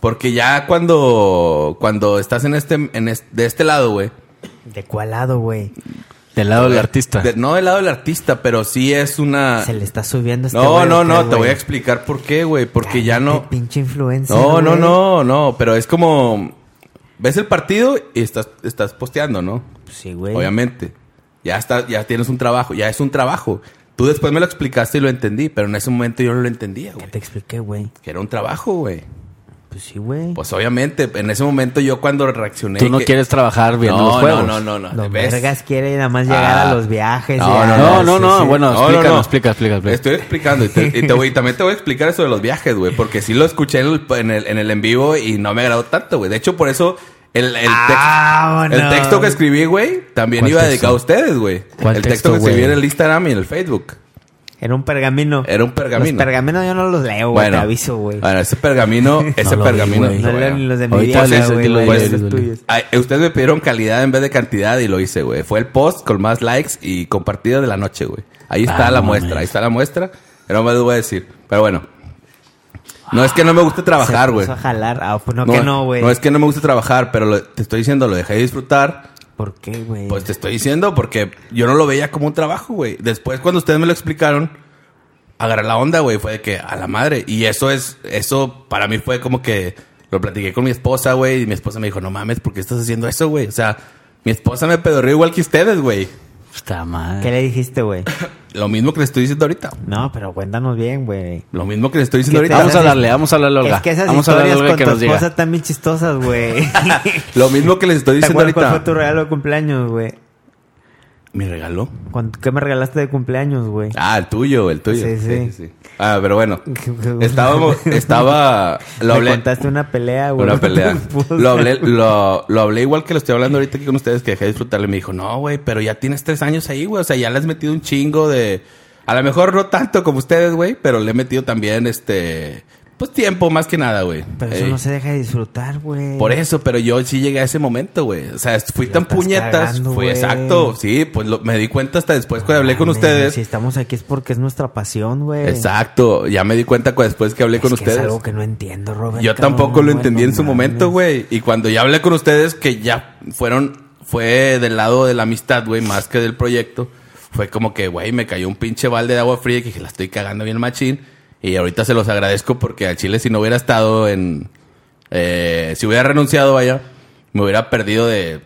Porque ya cuando... Cuando estás en este... En es- de este lado, güey. ¿De cuál lado, güey? Del lado del artista. de- no del lado del artista, pero sí es una... Se le está subiendo este No, güey, no, ¿o qué, no. Te güey? voy a explicar por qué, güey. Porque ya no... Pinche influencer, No, no, güey. no, no, pero es como ves el partido y estás estás posteando, ¿no? Sí, güey. Obviamente. Ya está ya tienes un trabajo, ya es un trabajo. Tú después me lo explicaste y lo entendí, pero en ese momento yo no lo entendía, ¿Qué güey. te expliqué, güey? Que era un trabajo, güey. Pues sí, güey. Pues obviamente, en ese momento yo cuando reaccioné... Tú no que- quieres trabajar viendo no, los juegos. No, no, no, no. Los ¿ves? vergas quiere nada más llegar Ah. a los viajes. No, y no, No, no, sí, no. sí. Bueno, No, no, explícanos, no. explica, explica, explica. Estoy explicando y te, y te voy- y también te voy a explicar eso de los viajes, güey, porque sí lo escuché en el, en el, en el en vivo y no me agradó tanto, güey. De hecho, por eso el, el, Ah, tex- el no. texto que escribí, güey, también ¿Cuál iba texto? dedicado a ustedes, güey. ¿Cuál El texto, texto que escribí en el Instagram y en el Facebook. Era un pergamino. Era un pergamino. Los pergaminos yo no los leo, güey. Te aviso, güey. Bueno, ese pergamino, <laughs> ese lo vi, pergamino. güey. No leo bueno. ni los de mi tuyos. Ay, ustedes me pidieron calidad en vez de cantidad y lo hice, güey. Fue el post con más likes y compartido de la noche, güey. Ahí está Ah, la no muestra, mames. ahí está la muestra. Pero no me lo voy a decir. Pero bueno. No es que no me guste trabajar, Se güey. puso a jalar. Ah, pues no, que no, güey. No es que no me guste trabajar, pero lo- te estoy diciendo, lo dejé de disfrutar. ¿Por qué, güey? Pues te estoy diciendo porque yo no lo veía como un trabajo, güey. Después, cuando ustedes me lo explicaron, agarré la onda, güey. Fue de que a la madre. Y eso es, eso para mí fue como que lo platiqué con mi esposa, güey. Y mi esposa me dijo, no mames, ¿por qué estás haciendo eso, güey? O sea, mi esposa me pedorrió igual que ustedes, güey. Está mal. ¿Qué le dijiste, güey? <coughs> Lo mismo que le estoy diciendo ahorita. No, pero cuéntanos bien, güey. Lo mismo que le estoy diciendo ¿Qué te ahorita. Vamos a hablarle, vamos a hablarle a Olga. Es que esas vamos a hablarle a historias Olga con que tu nos diga. esposa están bien chistosas, güey. <laughs> Lo mismo que les estoy ¿Te diciendo acuerdas cuál fue ahorita. tu regalo de cumpleaños, güey? ¿Mi regalo? ¿Cuánto- ¿Qué me regalaste de cumpleaños, güey? Ah, el tuyo, el tuyo. Sí, sí. Ah, pero <laughs> bueno. Estábamos, estaba, lo me hablé. contaste una pelea, güey. Una pelea. <laughs> Lo hablé, lo, lo hablé igual que lo estoy hablando ahorita aquí con ustedes, que dejé de disfrutarle. Me dijo, no, güey, pero ya tienes tres años ahí, güey. O sea, ya le has metido un chingo de... A lo mejor no tanto como ustedes, güey, pero le he metido también, este... Pues tiempo, más que nada, güey. Pero eso Ey. no se deja de disfrutar, güey. Por eso, pero yo sí llegué a ese momento, güey. O sea, fui tan puñetas. cagando, güey. exacto. Sí, pues lo- me di cuenta hasta después cuando hablé con ustedes. Si estamos aquí es porque es nuestra pasión, güey. Exacto. Ya me di cuenta cu- después que hablé Es con que ustedes. Es algo que no entiendo, Robert. Yo cabrón, tampoco lo güey, entendí no en su mames. momento, güey. Y cuando ya hablé con ustedes, que ya fueron, fue del lado de la amistad, güey, más que del proyecto, fue como que, güey, me cayó un pinche balde de agua fría que dije, la estoy cagando bien machín. Y ahorita se los agradezco porque al Chile, si no hubiera estado en. eh, si hubiera renunciado, vaya, me hubiera perdido de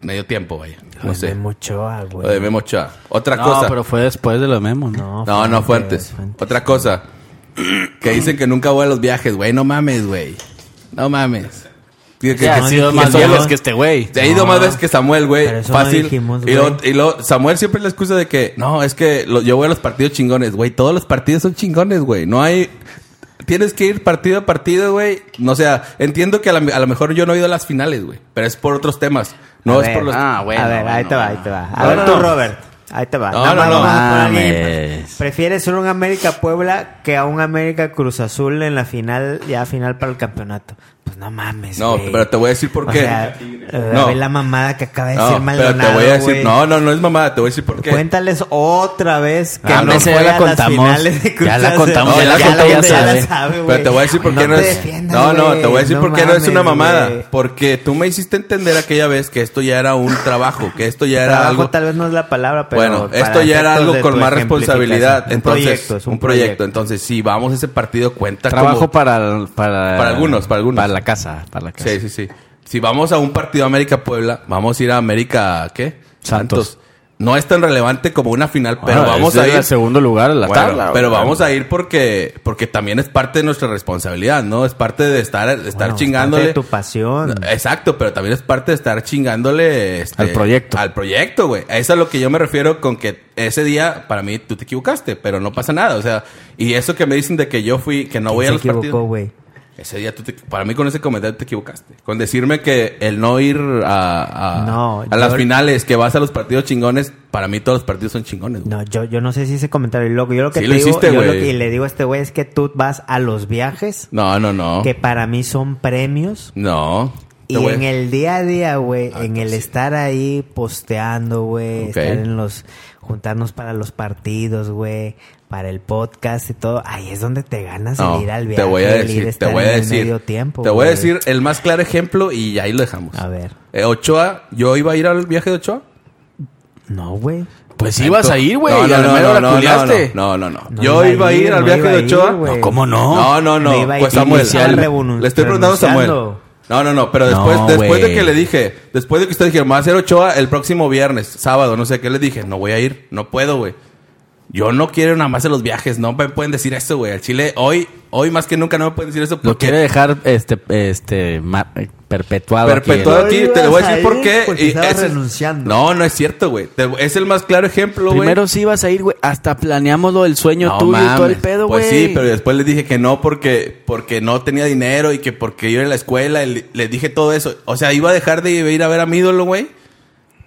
medio tiempo, vaya. Lo No de sé. Memo Ochoa, güey. Lo de Memo Ochoa. Otra No, cosa. pero fue después de lo Memo, No, ¿no? No, no, fue antes, antes. fue antes. Otra cosa. <clears throat> Que dicen que nunca voy a los viajes, güey. No mames, güey. No mames. Que- que- Ya, que- ha sido más veces que este güey. He ido No. más veces que Samuel, güey. Pero eso no Fácil. dijimos, y, lo, güey. y lo- Samuel siempre la excusa de que, no, es que lo- yo voy a los partidos chingones, güey. Todos los partidos son chingones, güey. No hay. Tienes que ir partido a partido, güey. No sea, entiendo que a, la- a lo mejor yo no he ido a las finales, güey. Pero es por otros temas. No A es ver, por los. Ah, bueno. a ver, ahí te va, ahí te va. No, A ver no, tú, no. Robert. Ahí te va. No, no, no. ¿Prefieres un América Puebla que a un América Cruz Azul en la final, ya final para el campeonato? No mames, No, pero te voy a decir por O qué. sea, No. ve la mamada que acaba de No, decir pero Maldonado, te voy a decir. No, no, no es mamada. Te voy a decir por qué. Cuéntales otra vez que Ah, no fue la contamos. Ya la contamos, ya la ya sabe. Pero te voy a decir por qué no, es. no, no, te voy a decir No por qué no es una mamada. Porque tú me hiciste entender aquella vez que esto ya era un trabajo, que esto ya era Trabajo algo. tal vez no es la palabra, pero bueno, esto ya era algo con más responsabilidad. ejemplificación. Entonces, un proyecto, es un, un proyecto. Entonces, si vamos a ese partido, cuenta Trabajo como. para, para... Para algunos, para algunos. Para la casa, para la casa. Sí, sí, sí. Si vamos a un partido América-Puebla, vamos a ir a América, ¿qué? Santos. No es tan relevante como una final, pero vamos a ir. segundo lugar en la Bueno, tabla. pero vamos a ir porque porque también es parte de nuestra responsabilidad, ¿no? Es parte de estar de estar Bueno, es chingándole. parte de tu pasión. Exacto, pero también es parte de estar chingándole este, Al proyecto. Al proyecto, güey. Eso es a lo que yo me refiero con que ese día, para mí, tú te equivocaste, pero no pasa nada. O sea, y eso que me dicen de que yo fui, que no ¿Quién voy a los equivocó, partidos. güey? Ese día, tú te- para mí, con ese comentario te equivocaste. Con decirme que el no ir a, a, No, a las yo- finales, que vas a los partidos chingones, para mí todos los partidos son chingones. güey. No, yo, yo no sé si ese comentario es loco. Yo lo que Sí te lo digo, hiciste, yo lo güey. que- y le digo a este güey es que tú vas a los viajes No, no, no. que para mí son premios. No. Y en el día a día, güey, Ah, en el sí. estar ahí posteando, güey, estar en los, juntarnos para los partidos, güey, para el podcast y todo, ahí es donde te ganas No, el ir al viaje, te voy a decir, te voy a decir, medio tiempo. te voy a decir el más claro ejemplo y ahí lo dejamos. A ver. Eh, Ochoa, yo iba a ir al viaje de Ochoa. No, güey. Pues ibas a ir, güey. No, y no, no, no, no, no, no, no, no. No Yo iba a ir, al no viaje de Ochoa. güey. No, ¿cómo no? No, no, no. Pues Samuel, le, estoy preguntando a Samuel. No, no, no, pero después, No, después de que le dije, después de que usted dijeron, va a hacer Ochoa el próximo viernes, sábado, no sé qué, le dije, no voy a ir, no puedo, güey. Yo no quiero nada más de los viajes, no me pueden decir eso, güey. Al Chile, hoy, hoy más que nunca no me pueden decir eso Lo porque quiere dejar este, este, perpetuado. aquí. perpetuado aquí. Lo Te lo voy a a decir por qué. porque y es- renunciando. No, no es cierto, güey. Te- Es el más claro ejemplo, güey. Primero sí ibas a ir, güey. Hasta planeamos lo del sueño No tuyo y todo el pedo, güey. Pues sí, pero después les dije que no porque, porque no tenía dinero y que porque yo era en la escuela. les dije todo eso. O sea, iba a dejar de ir a ver a mi ídolo, güey.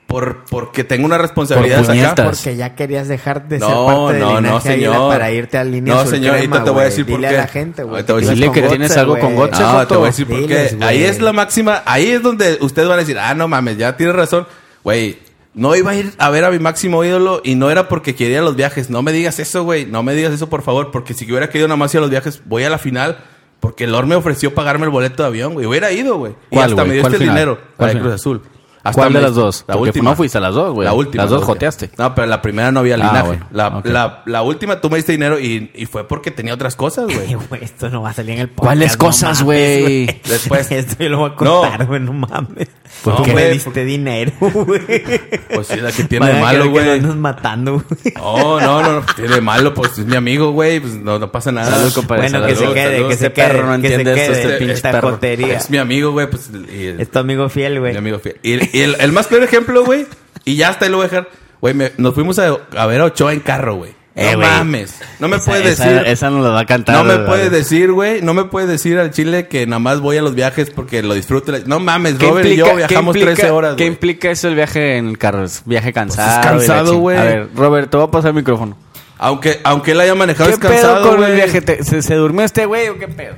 Por, porque tengo una responsabilidad Por acá. puñetas. Porque ya querías dejar de ser No, parte del no, no, señor. para irte a línea No, señor, ahorita te voy a decir por Dile qué. a la gente, güey. Ahorita te voy a Ibas decir Dile que tienes algo con güey. Gotze. No, Joto. te voy a decir por qué. Ahí es la máxima. Ahí es donde ustedes van a decir, ah, no mames, ya tienes razón. Güey, no iba a ir a ver a mi máximo ídolo y no era porque quería los viajes. No me digas eso, güey. No me digas eso, por favor. Porque si hubiera querido nada más ir a los viajes, voy a la final. Porque Lord me ofreció pagarme el boleto de avión, güey. Hubiera ido, güey. Y ¿Cuál, hasta me dio ¿Cuál este final? dinero. ¿Cuál La de final? Cruz Azul. Hasta ¿Cuál de las dos? La Porque última. no fuiste a las dos, güey. La última. Las dos la joteaste. No, pero la primera no había Ah, linaje. bueno. la, Ok. la, la última tú me diste dinero y, y fue porque tenía otras cosas, güey. <laughs> Esto no va a salir en el podcast. ¿Cuáles no cosas, güey? Después. <laughs> Esto yo lo voy a No. contar, güey, no, mames. ¿Por ¿Por qué? me diste por- dinero, <laughs> güey? Pues sí, la que tiene de malo, güey. andas matando, güey. No, no, no, no, tiene malo, pues es mi amigo, güey, pues no, no pasa nada. Salud, compadre. Bueno, salud. que se quede, salud. que se quede. perro no que se entiende esto, quede este pinche. Es mi amigo, güey, pues Es tu amigo fiel, güey. mi amigo fiel. Y, el, el más claro ejemplo, güey, y ya hasta ahí lo voy a dejar. Güey, nos fuimos a, a ver a Ochoa en carro, güey. Eh, no mames. No me Esa- puedes esa- decir. Esa no la va a cantar. no me güey. puedes decir, güey. No me puedes decir al Chile que nada más voy a los viajes porque lo disfruto. No mames, ¿Qué Robert y yo viajamos implica- 13 horas, ¿Qué implica eso el viaje en el carro? Es viaje cansado. Pues es cansado, ching- güey. A ver, Robert, te voy a pasar el micrófono. Aunque, aunque él haya manejado ¿Qué es cansado, pedo con el güey. viaje? ¿Te- ¿Se, se durmió este güey o qué pedo?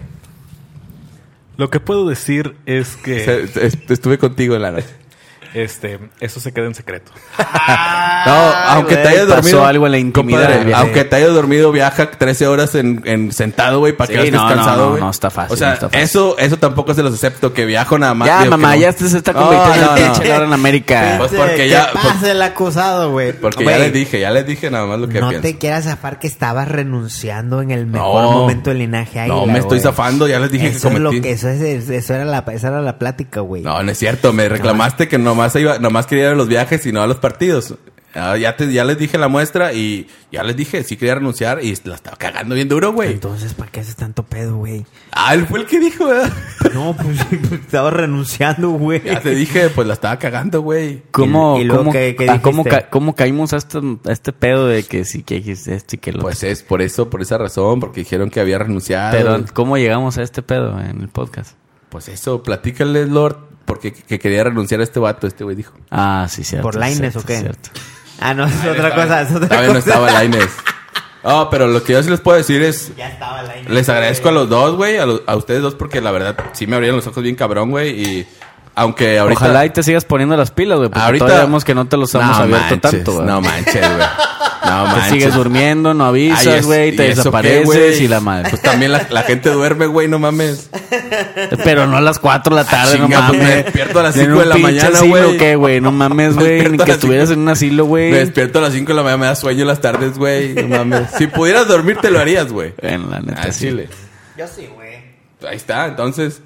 Lo que puedo decir es que Se- se- Estuve contigo en la noche. Este, eso se queda en secreto. No, aunque te güey, hayas pasó dormido. algo en la intimidad compadre, del viaje. aunque te hayas dormido, viaja 13 horas en, en sentado, güey, para Sí, que estés no, no, cansado, no, güey. no está fácil, O sea, no está fácil. eso, eso tampoco se los acepto, que viajo nada más. Ya, digo mamá, no. ya se está No, convirtiendo no, en no. pinche en América. Pues Este, porque ¿qué ya- pasa el acusado, güey? Porque Güey, ya les dije, ya les dije nada más lo que No pienso. te quieras zafar que estabas renunciando en el mejor No. momento del linaje Águila, No, me estoy zafando, ya les dije eso que es lo cometí. que eso es, eso era la esa era la plática, güey. No, no es cierto. Me reclamaste que nomás iba, nomás quería ir a los viajes y no a los partidos. Ah, ya, te, ya les dije la muestra y ya les dije, sí quería renunciar y la estaba cagando bien duro, güey. Entonces, ¿para qué haces tanto pedo, güey? Ah, él fue el que dijo, ¿verdad? No, pues, <laughs> pues, estaba renunciando, güey. Ya te dije, pues la estaba cagando, güey. ¿Cómo, Y- cómo, ¿qué- qué ah, cómo, ca- cómo caímos a este, a este pedo de que sí que dijiste esto y que lo Pues es por eso, por esa razón, porque dijeron que había renunciado. Pero, ¿cómo llegamos a este pedo en el podcast? Pues eso, platícale, Lord, porque que, que quería renunciar a este vato, este güey dijo. Ah, sí, cierto. ¿Por Lainez cierto, o qué? cierto. Ah, no, es otra cosa, es otra Todavía no cosa. estaba Lainez. <laughs> No, pero lo que yo sí les puedo decir es... Ya estaba la Les agradezco a los dos, güey, a, a ustedes dos, porque la verdad sí me abrieron los ojos bien cabrón, güey, y aunque ahorita... Ojalá y te sigas poniendo las pilas, güey. Porque Ahorita- todavía vemos que no te los hemos No abierto manches, tanto, güey. No manches, güey. No <laughs> Te manches. sigues durmiendo, no avisas, güey, ¿y te qué, desapareces y la madre. Pues también la, la gente duerme, güey, no mames. Pero no a las 4 de la tarde, no chinga, pues, mames. me despierto a las En cinco un de la mañana, asilo, güey. ¿qué, güey? No mames, <laughs> Me güey. Ni que estuvieras cinco- en un asilo, Me güey. despierto a las 5 de la mañana, me da sueño en las tardes, güey. No mames. Si pudieras dormir, te lo harías, güey. En la neta, Al sí. chile. Yo sí, güey. Ahí está, entonces.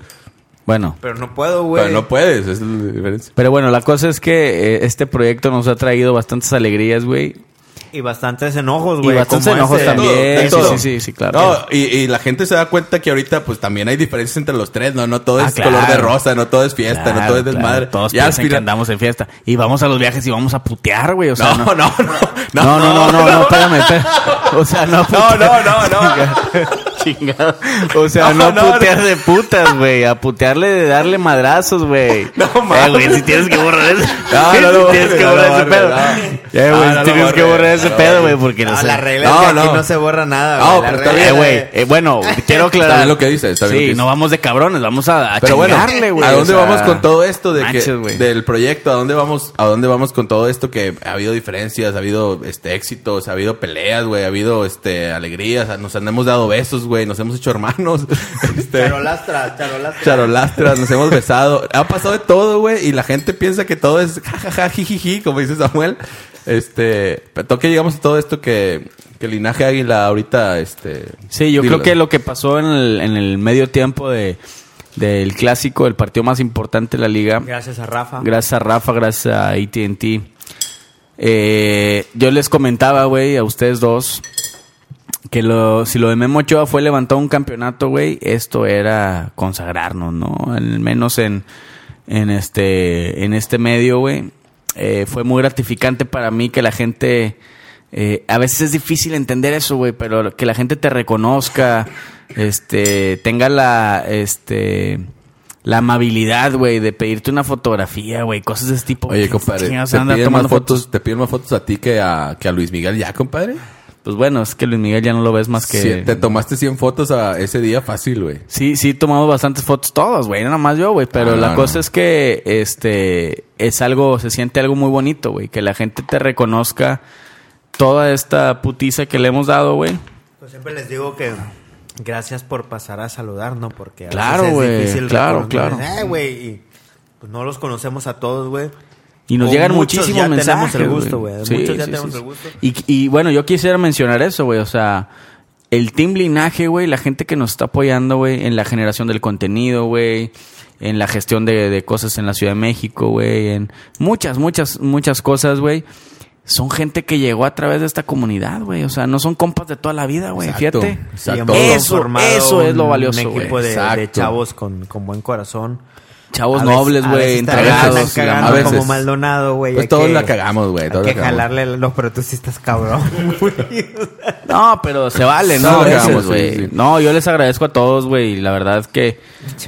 Bueno. Pero no puedo, güey. Pero no puedes, esa es la diferencia. Pero bueno, la cosa es que eh, este proyecto nos ha traído bastantes alegrías, güey. Y bastantes enojos, Y güey. bastantes como enojos ese. también. De Sí, todo. sí, sí, sí, claro. No, y, y la gente se da cuenta que ahorita, pues también hay diferencias entre los tres, ¿no? No todo Ah, es claro. color de rosa, no todo es fiesta, no Claro, todo es claro. desmadre. Todos ya piensan que andamos en fiesta. Y vamos a los viajes y vamos a putear, güey. O sea, No, no, <laughs> no, no. No, no, no, no, no, espérame, espérame. <laughs> O sea, no No, no, no, no. Chingado. <laughs> O sea, <laughs> No, no, no, putear no. de putas, güey. A putearle de darle madrazos, güey. <laughs> No, Eh, mames. güey, si tienes que borrar eso. No, no lo Si tienes que no borrar ese pedo. no. Ya, güey, No, si no tienes que borrar ese no, pedo, no. güey, porque no No, sé. la regla No, es que no. aquí no se borra nada, No, güey. La pero está bien, Eh, güey, eh, bueno, quiero aclarar. Está bien lo que dice, está bien lo que Sí, no vamos de cabrones, vamos a, a Pero bueno, chingarle, güey. ¿a dónde vamos con todo esto de que del proyecto? ¿A dónde vamos? ¿A dónde vamos con todo esto que ha habido diferencias, ha habido este éxitos, ha habido peleas, güey, ha habido este alegrías, nos han- hemos dado besos, güey, nos hemos hecho hermanos. <laughs> Este, Charolastra, charolastra. charolastras, nos hemos besado. Ha pasado de todo, güey, y la gente piensa que todo es jajaja, jijiji, como dice Samuel. Este, pero toque llegamos a todo esto que, que el linaje águila ahorita, este... Sí, yo dilo. creo que lo que pasó en el, en el medio tiempo de, del clásico, el partido más importante de la liga, Gracias a Rafa. gracias a Rafa, gracias a AT&T, Eh, yo les comentaba, güey, a ustedes dos, que lo, si lo de Memo Ochoa fue levantar un campeonato, güey, esto era consagrarnos, ¿no? Al menos en, en este, en este medio, güey. Eh, fue muy gratificante para mí que la gente, eh, a veces es difícil entender eso, güey, pero que la gente te reconozca, este, tenga la, este, la amabilidad, güey, de pedirte una fotografía, güey, cosas de ese tipo. Oye, ¿Qué compadre, ¿te piden, más tomando fotos, ¿te piden más fotos a ti que a, que a Luis Miguel ya, compadre? Pues bueno, es que Luis Miguel ya no lo ves más que... Sí, te tomaste 100 fotos a ese día fácil, güey. Sí, sí, he tomado bastantes fotos todos, güey, nada más yo, güey. Pero Ah, la no, cosa no. es que, este, es algo, se siente algo muy bonito, güey. Que la gente te reconozca toda esta putiza que le hemos dado, güey. Pues siempre les digo que gracias por pasar a saludar, ¿no? Porque a veces Claro, es güey, difícil claro, reconocer, claro. Eh, güey, y pues no los conocemos a todos, güey. Y nos O llegan muchos muchísimos ya mensajes. tenemos el gusto, güey. Sí, Muchos ya sí, tenemos sí, el gusto. Y, y bueno, yo quisiera mencionar eso, güey. O sea, el Team Linaje, güey, la gente que nos está apoyando, güey, en la generación del contenido, güey, en la gestión de, de cosas en la Ciudad de México, güey, en muchas, muchas, muchas cosas, güey. Son gente que llegó a través de esta comunidad, güey. O sea, no son compas de toda la vida, güey. Fíjate. Sí, exacto. hemos Eso, eso es lo valioso, Un equipo güey. de, de chavos con, con buen corazón. Chavos veces- nobles, güey, entregados. cagando a veces. como Maldonado, güey. Pues todos que- la cagamos, güey. Hay que jalarle, no, pero tú sí estás cabrón. <laughs> No, pero se vale, ¿no? No, sí, sí. No, yo les agradezco a todos, güey. y La verdad es que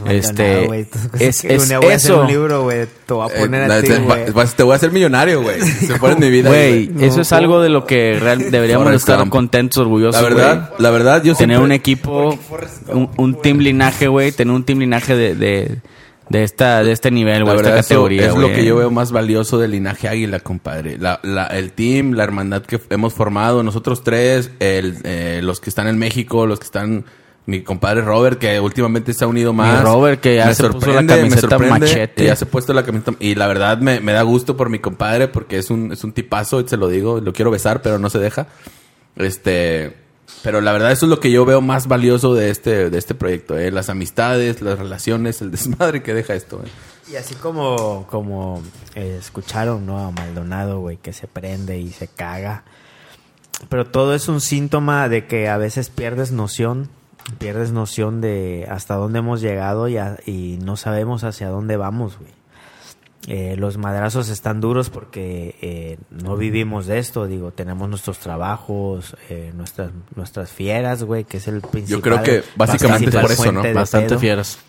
este güey. Entonces, es, que es voy a hacer eso, un libro, güey. Te voy a Eh, poner no, a ti, te, güey. vas- te voy a hacer millonario, güey. Se pone en mi vida. güey. güey. eso es algo de lo que real- deberíamos Forrest estar contentos, orgullosos. La verdad, la verdad, yo tener siempre- un equipo, un, un team linaje, güey, tener un team linaje de, de, esta de este nivel, güey, esta categoría, es güey. lo que yo veo más valioso del linaje águila, compadre. La, la- el team, la hermandad que hemos formado, nosotros tres, el, eh, los que están en México, los que están, mi compadre Robert, que últimamente se ha unido más. Robert, que ya Me se puso la camiseta machete. Ya se ha puesto la camiseta. Y la verdad me, me da gusto por mi compadre, porque es un, es un tipazo, y se lo digo, lo quiero besar, pero no se deja. Este, pero la verdad eso es lo que yo veo más valioso de este, de este proyecto, eh, las amistades, las relaciones, el desmadre que deja esto. eh. Y así como, como eh, escucharon, ¿no? A Maldonado, güey, que se prende y se caga. Pero todo es un síntoma de que a veces pierdes noción, pierdes noción de hasta dónde hemos llegado y, a- y no sabemos hacia dónde vamos, güey. Eh, los madrazos están duros porque eh, no vivimos de esto, digo, tenemos nuestros trabajos, eh, nuestras nuestras fieras, güey, que es el principal. creo que básicamente principal por eso, ¿no? Bastante pedo fieras.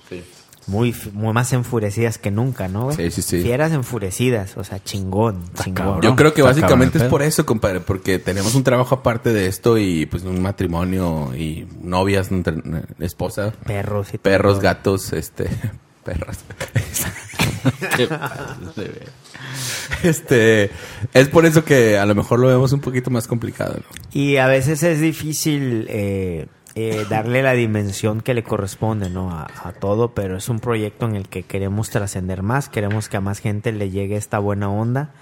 muy, muy más enfurecidas que nunca, ¿no, güey? Sí, sí, sí. Fieras enfurecidas, o sea, chingón, chingón. cabrón. Yo creo que básicamente es por eso, compadre, porque tenemos un trabajo aparte de esto y pues un matrimonio y novias, entre- esposa, Perros y todo. perros, gatos, este, <laughs> perras. <laughs> Este, es por eso que a lo mejor lo vemos un poquito más complicado, ¿no? Y a veces es difícil eh, eh, darle la dimensión que le corresponde, ¿no? A, a todo, pero es un proyecto en el que queremos trascender más, queremos que a más gente le llegue esta buena onda.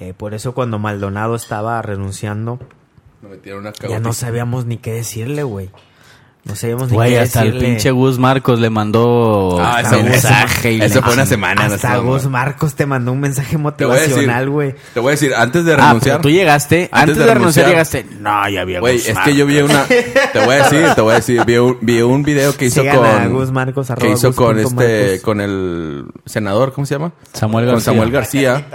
Eh, por eso cuando Maldonado estaba renunciando, Me metieron una ya no sabíamos ni qué decirle, güey. No sabíamos ni Güey, qué hasta el decirle. pinche Gus Marcos le mandó Ah, Hasta ese- mensaje y ese le- fue una semana. no Hasta estaba Gus. Marcos te mandó un mensaje Te motivacional, güey. te voy a decir, antes de Ah, renunciar. pero tú llegaste, antes, de de, renunciar, renunciar, llegaste. No, ya había Güey, es que yo vi una. Te voy a decir, te voy a decir. Vi un, vi un video que hizo Sigan con. a Gus Marcos, que hizo Gus con este. Marcos. Con el senador, ¿cómo se llama? Samuel Con García. Samuel García.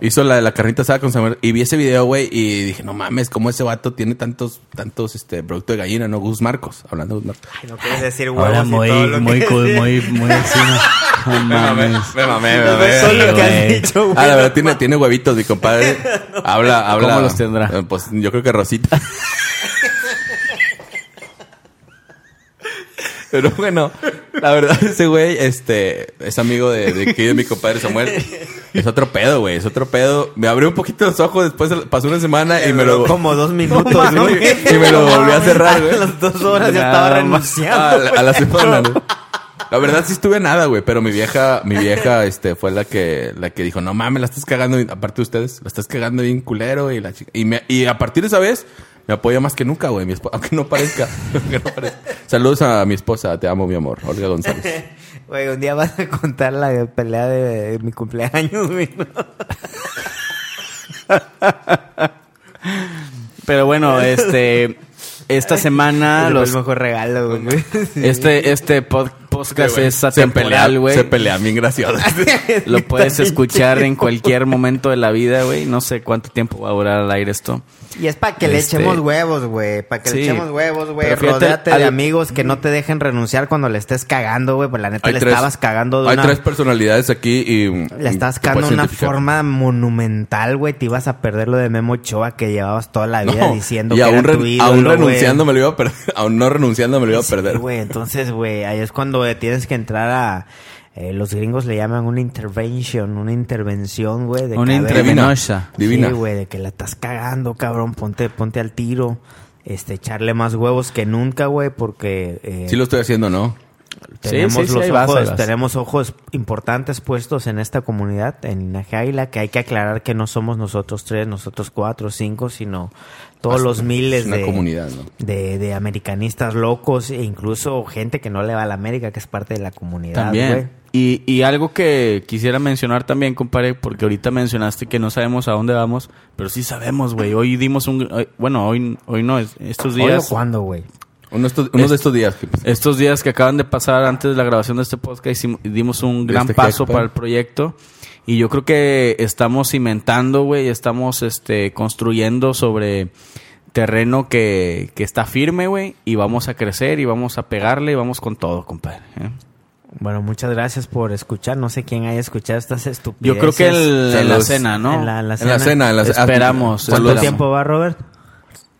Hizo la de la carnita asada con Samuel. Y vi ese video, güey, y dije, no mames, ¿cómo ese vato tiene tantos, tantos, este, producto de gallina, no? Gus Marcos, hablando de Marcos. Ay, no quieres decir huevos Ahora y muy, todo lo muy que cool, decís. muy, muy <laughs> encima. Me mamé, me No es todo lo que has dicho, güey. Ah, la verdad, tiene, tiene huevitos, mi compadre. Habla, <laughs> habla. ¿Cómo los tendrá? Eh, Pues yo creo que Rosita. <laughs> Pero bueno, la verdad, <laughs> ese güey, este, es amigo de, de de mi compadre Samuel. Es otro pedo, güey, es otro pedo. Me abrió un poquito los ojos, después pasó una semana y me lo... Como dos minutos, <laughs> No, güey. y me lo volví a cerrar, güey. <laughs> A las dos horas ya estaba renunciando. a, la- a la güey. semana, ¿no? La verdad sí estuve nada, güey, pero mi vieja, mi vieja, este, fue la que, la que dijo, no mames, la estás cagando, bien- aparte de ustedes, la estás cagando bien culero y la chica, y me, y a partir de esa vez, me apoya más que nunca, güey, mi esposa, aunque no parezca, <laughs> aunque no parezca. Saludos a mi esposa, te amo, mi amor, Olga González. <laughs> Güey, un día vas a contar la pelea de, mi cumpleaños, güey. ¿no? <laughs> Pero bueno, este. Esta semana fue los, el mejor regalo, güey. este, este pod- podcast es se pelea, atemporal, güey. se pelea bien gracioso. Lo puedes escuchar en cualquier momento de la vida, güey. No sé cuánto tiempo va a durar al aire esto. Y es para que le Este- echemos huevos, güey. Para que le echemos huevos, güey. Rodéate al- de amigos que no te dejen renunciar cuando le estés cagando, güey. Pues la neta Hay le tres- estabas cagando de Hay una... tres personalidades aquí y... Le estabas cagando de una forma monumental, güey. Te ibas a perder lo de Memo Ochoa que llevabas toda la vida No, diciendo y que aún, era tu ídolo, aún renunciando me lo iba a perder. <laughs> Aún no renunciando me lo iba a perder. güey. Entonces, güey, ahí es cuando tienes que entrar a... eh, los gringos le llaman una intervention, una intervención, güey. de Una que, a ver, intravenosa. Divina. Sí, güey, de que la estás cagando, cabrón. Ponte, ponte al tiro. Este, echarle más huevos que nunca, güey, porque... eh, Sí lo estoy haciendo, ¿no? tenemos sí, sí, los vas, ojos, vas. tenemos ojos importantes puestos en esta comunidad, en Linaje Águila, que hay que aclarar que no somos nosotros tres, nosotros cuatro, cinco, sino todos los miles es una de, comunidad, ¿no? de, de americanistas locos e incluso gente que no le va a la América, que es parte de la comunidad, güey. También. Y, y algo que quisiera mencionar también, compadre, porque ahorita mencionaste que no sabemos a dónde vamos, pero sí sabemos, güey. Hoy dimos un... hoy- Bueno, hoy, hoy no, es- estos ¿Hoy o días... cuándo, güey? Uno, estos- uno Es- de estos días. que- Estos días que acaban de pasar antes de la grabación de este podcast hicimos- dimos un gran este paso para el proyecto y yo creo que estamos cimentando, güey, estamos este construyendo sobre terreno que, que está firme, güey, y vamos a crecer y vamos a pegarle y vamos con todo, compadre. ¿eh? Bueno, muchas gracias por escuchar. No sé quién haya escuchado estas estupideces. Yo creo que el- en la cena, ¿no? En la, en la En la cena, la Esperamos. ¿Cuánto Saludos. tiempo va, Robert?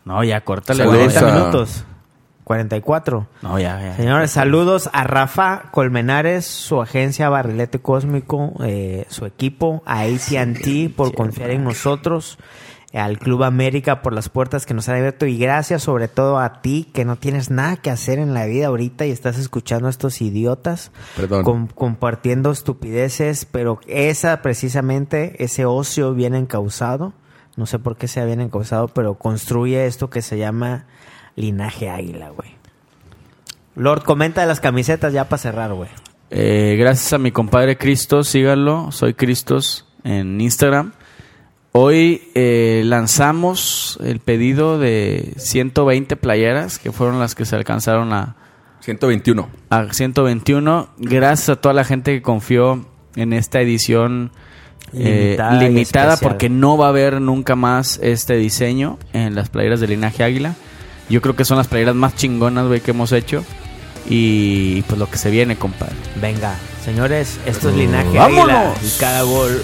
No, ya córtale, Saludos güey. 40 a- minutos. 44. No, ya, ya. Señores, saludos a Rafa Colmenares, su agencia Barrilete Cósmico, eh, su equipo, a AT&T por confiar en nosotros, al Club América por las puertas que nos han abierto y gracias sobre todo a ti que no tienes nada que hacer en la vida ahorita y estás escuchando a estos idiotas com- compartiendo estupideces, pero esa precisamente, ese ocio bien encausado, no sé por qué sea bien encausado, pero construye esto que se llama linaje águila, güey. Lord, comenta de las camisetas ya para cerrar, güey. Eh, gracias a mi compadre Cristos, síganlo, soy Cristos en Instagram. Hoy eh, lanzamos el pedido de 120 playeras, que fueron las que se alcanzaron a, 121. a 121. Gracias a toda la gente que confió en esta edición eh, Limitada limitada, porque no va a haber nunca más este diseño en las playeras de linaje águila. Yo creo que son las playeras más chingonas, güey, que hemos hecho. Y pues lo que se viene, compadre. Venga, señores, esto es linaje ¡Vámonos! águila y cada gol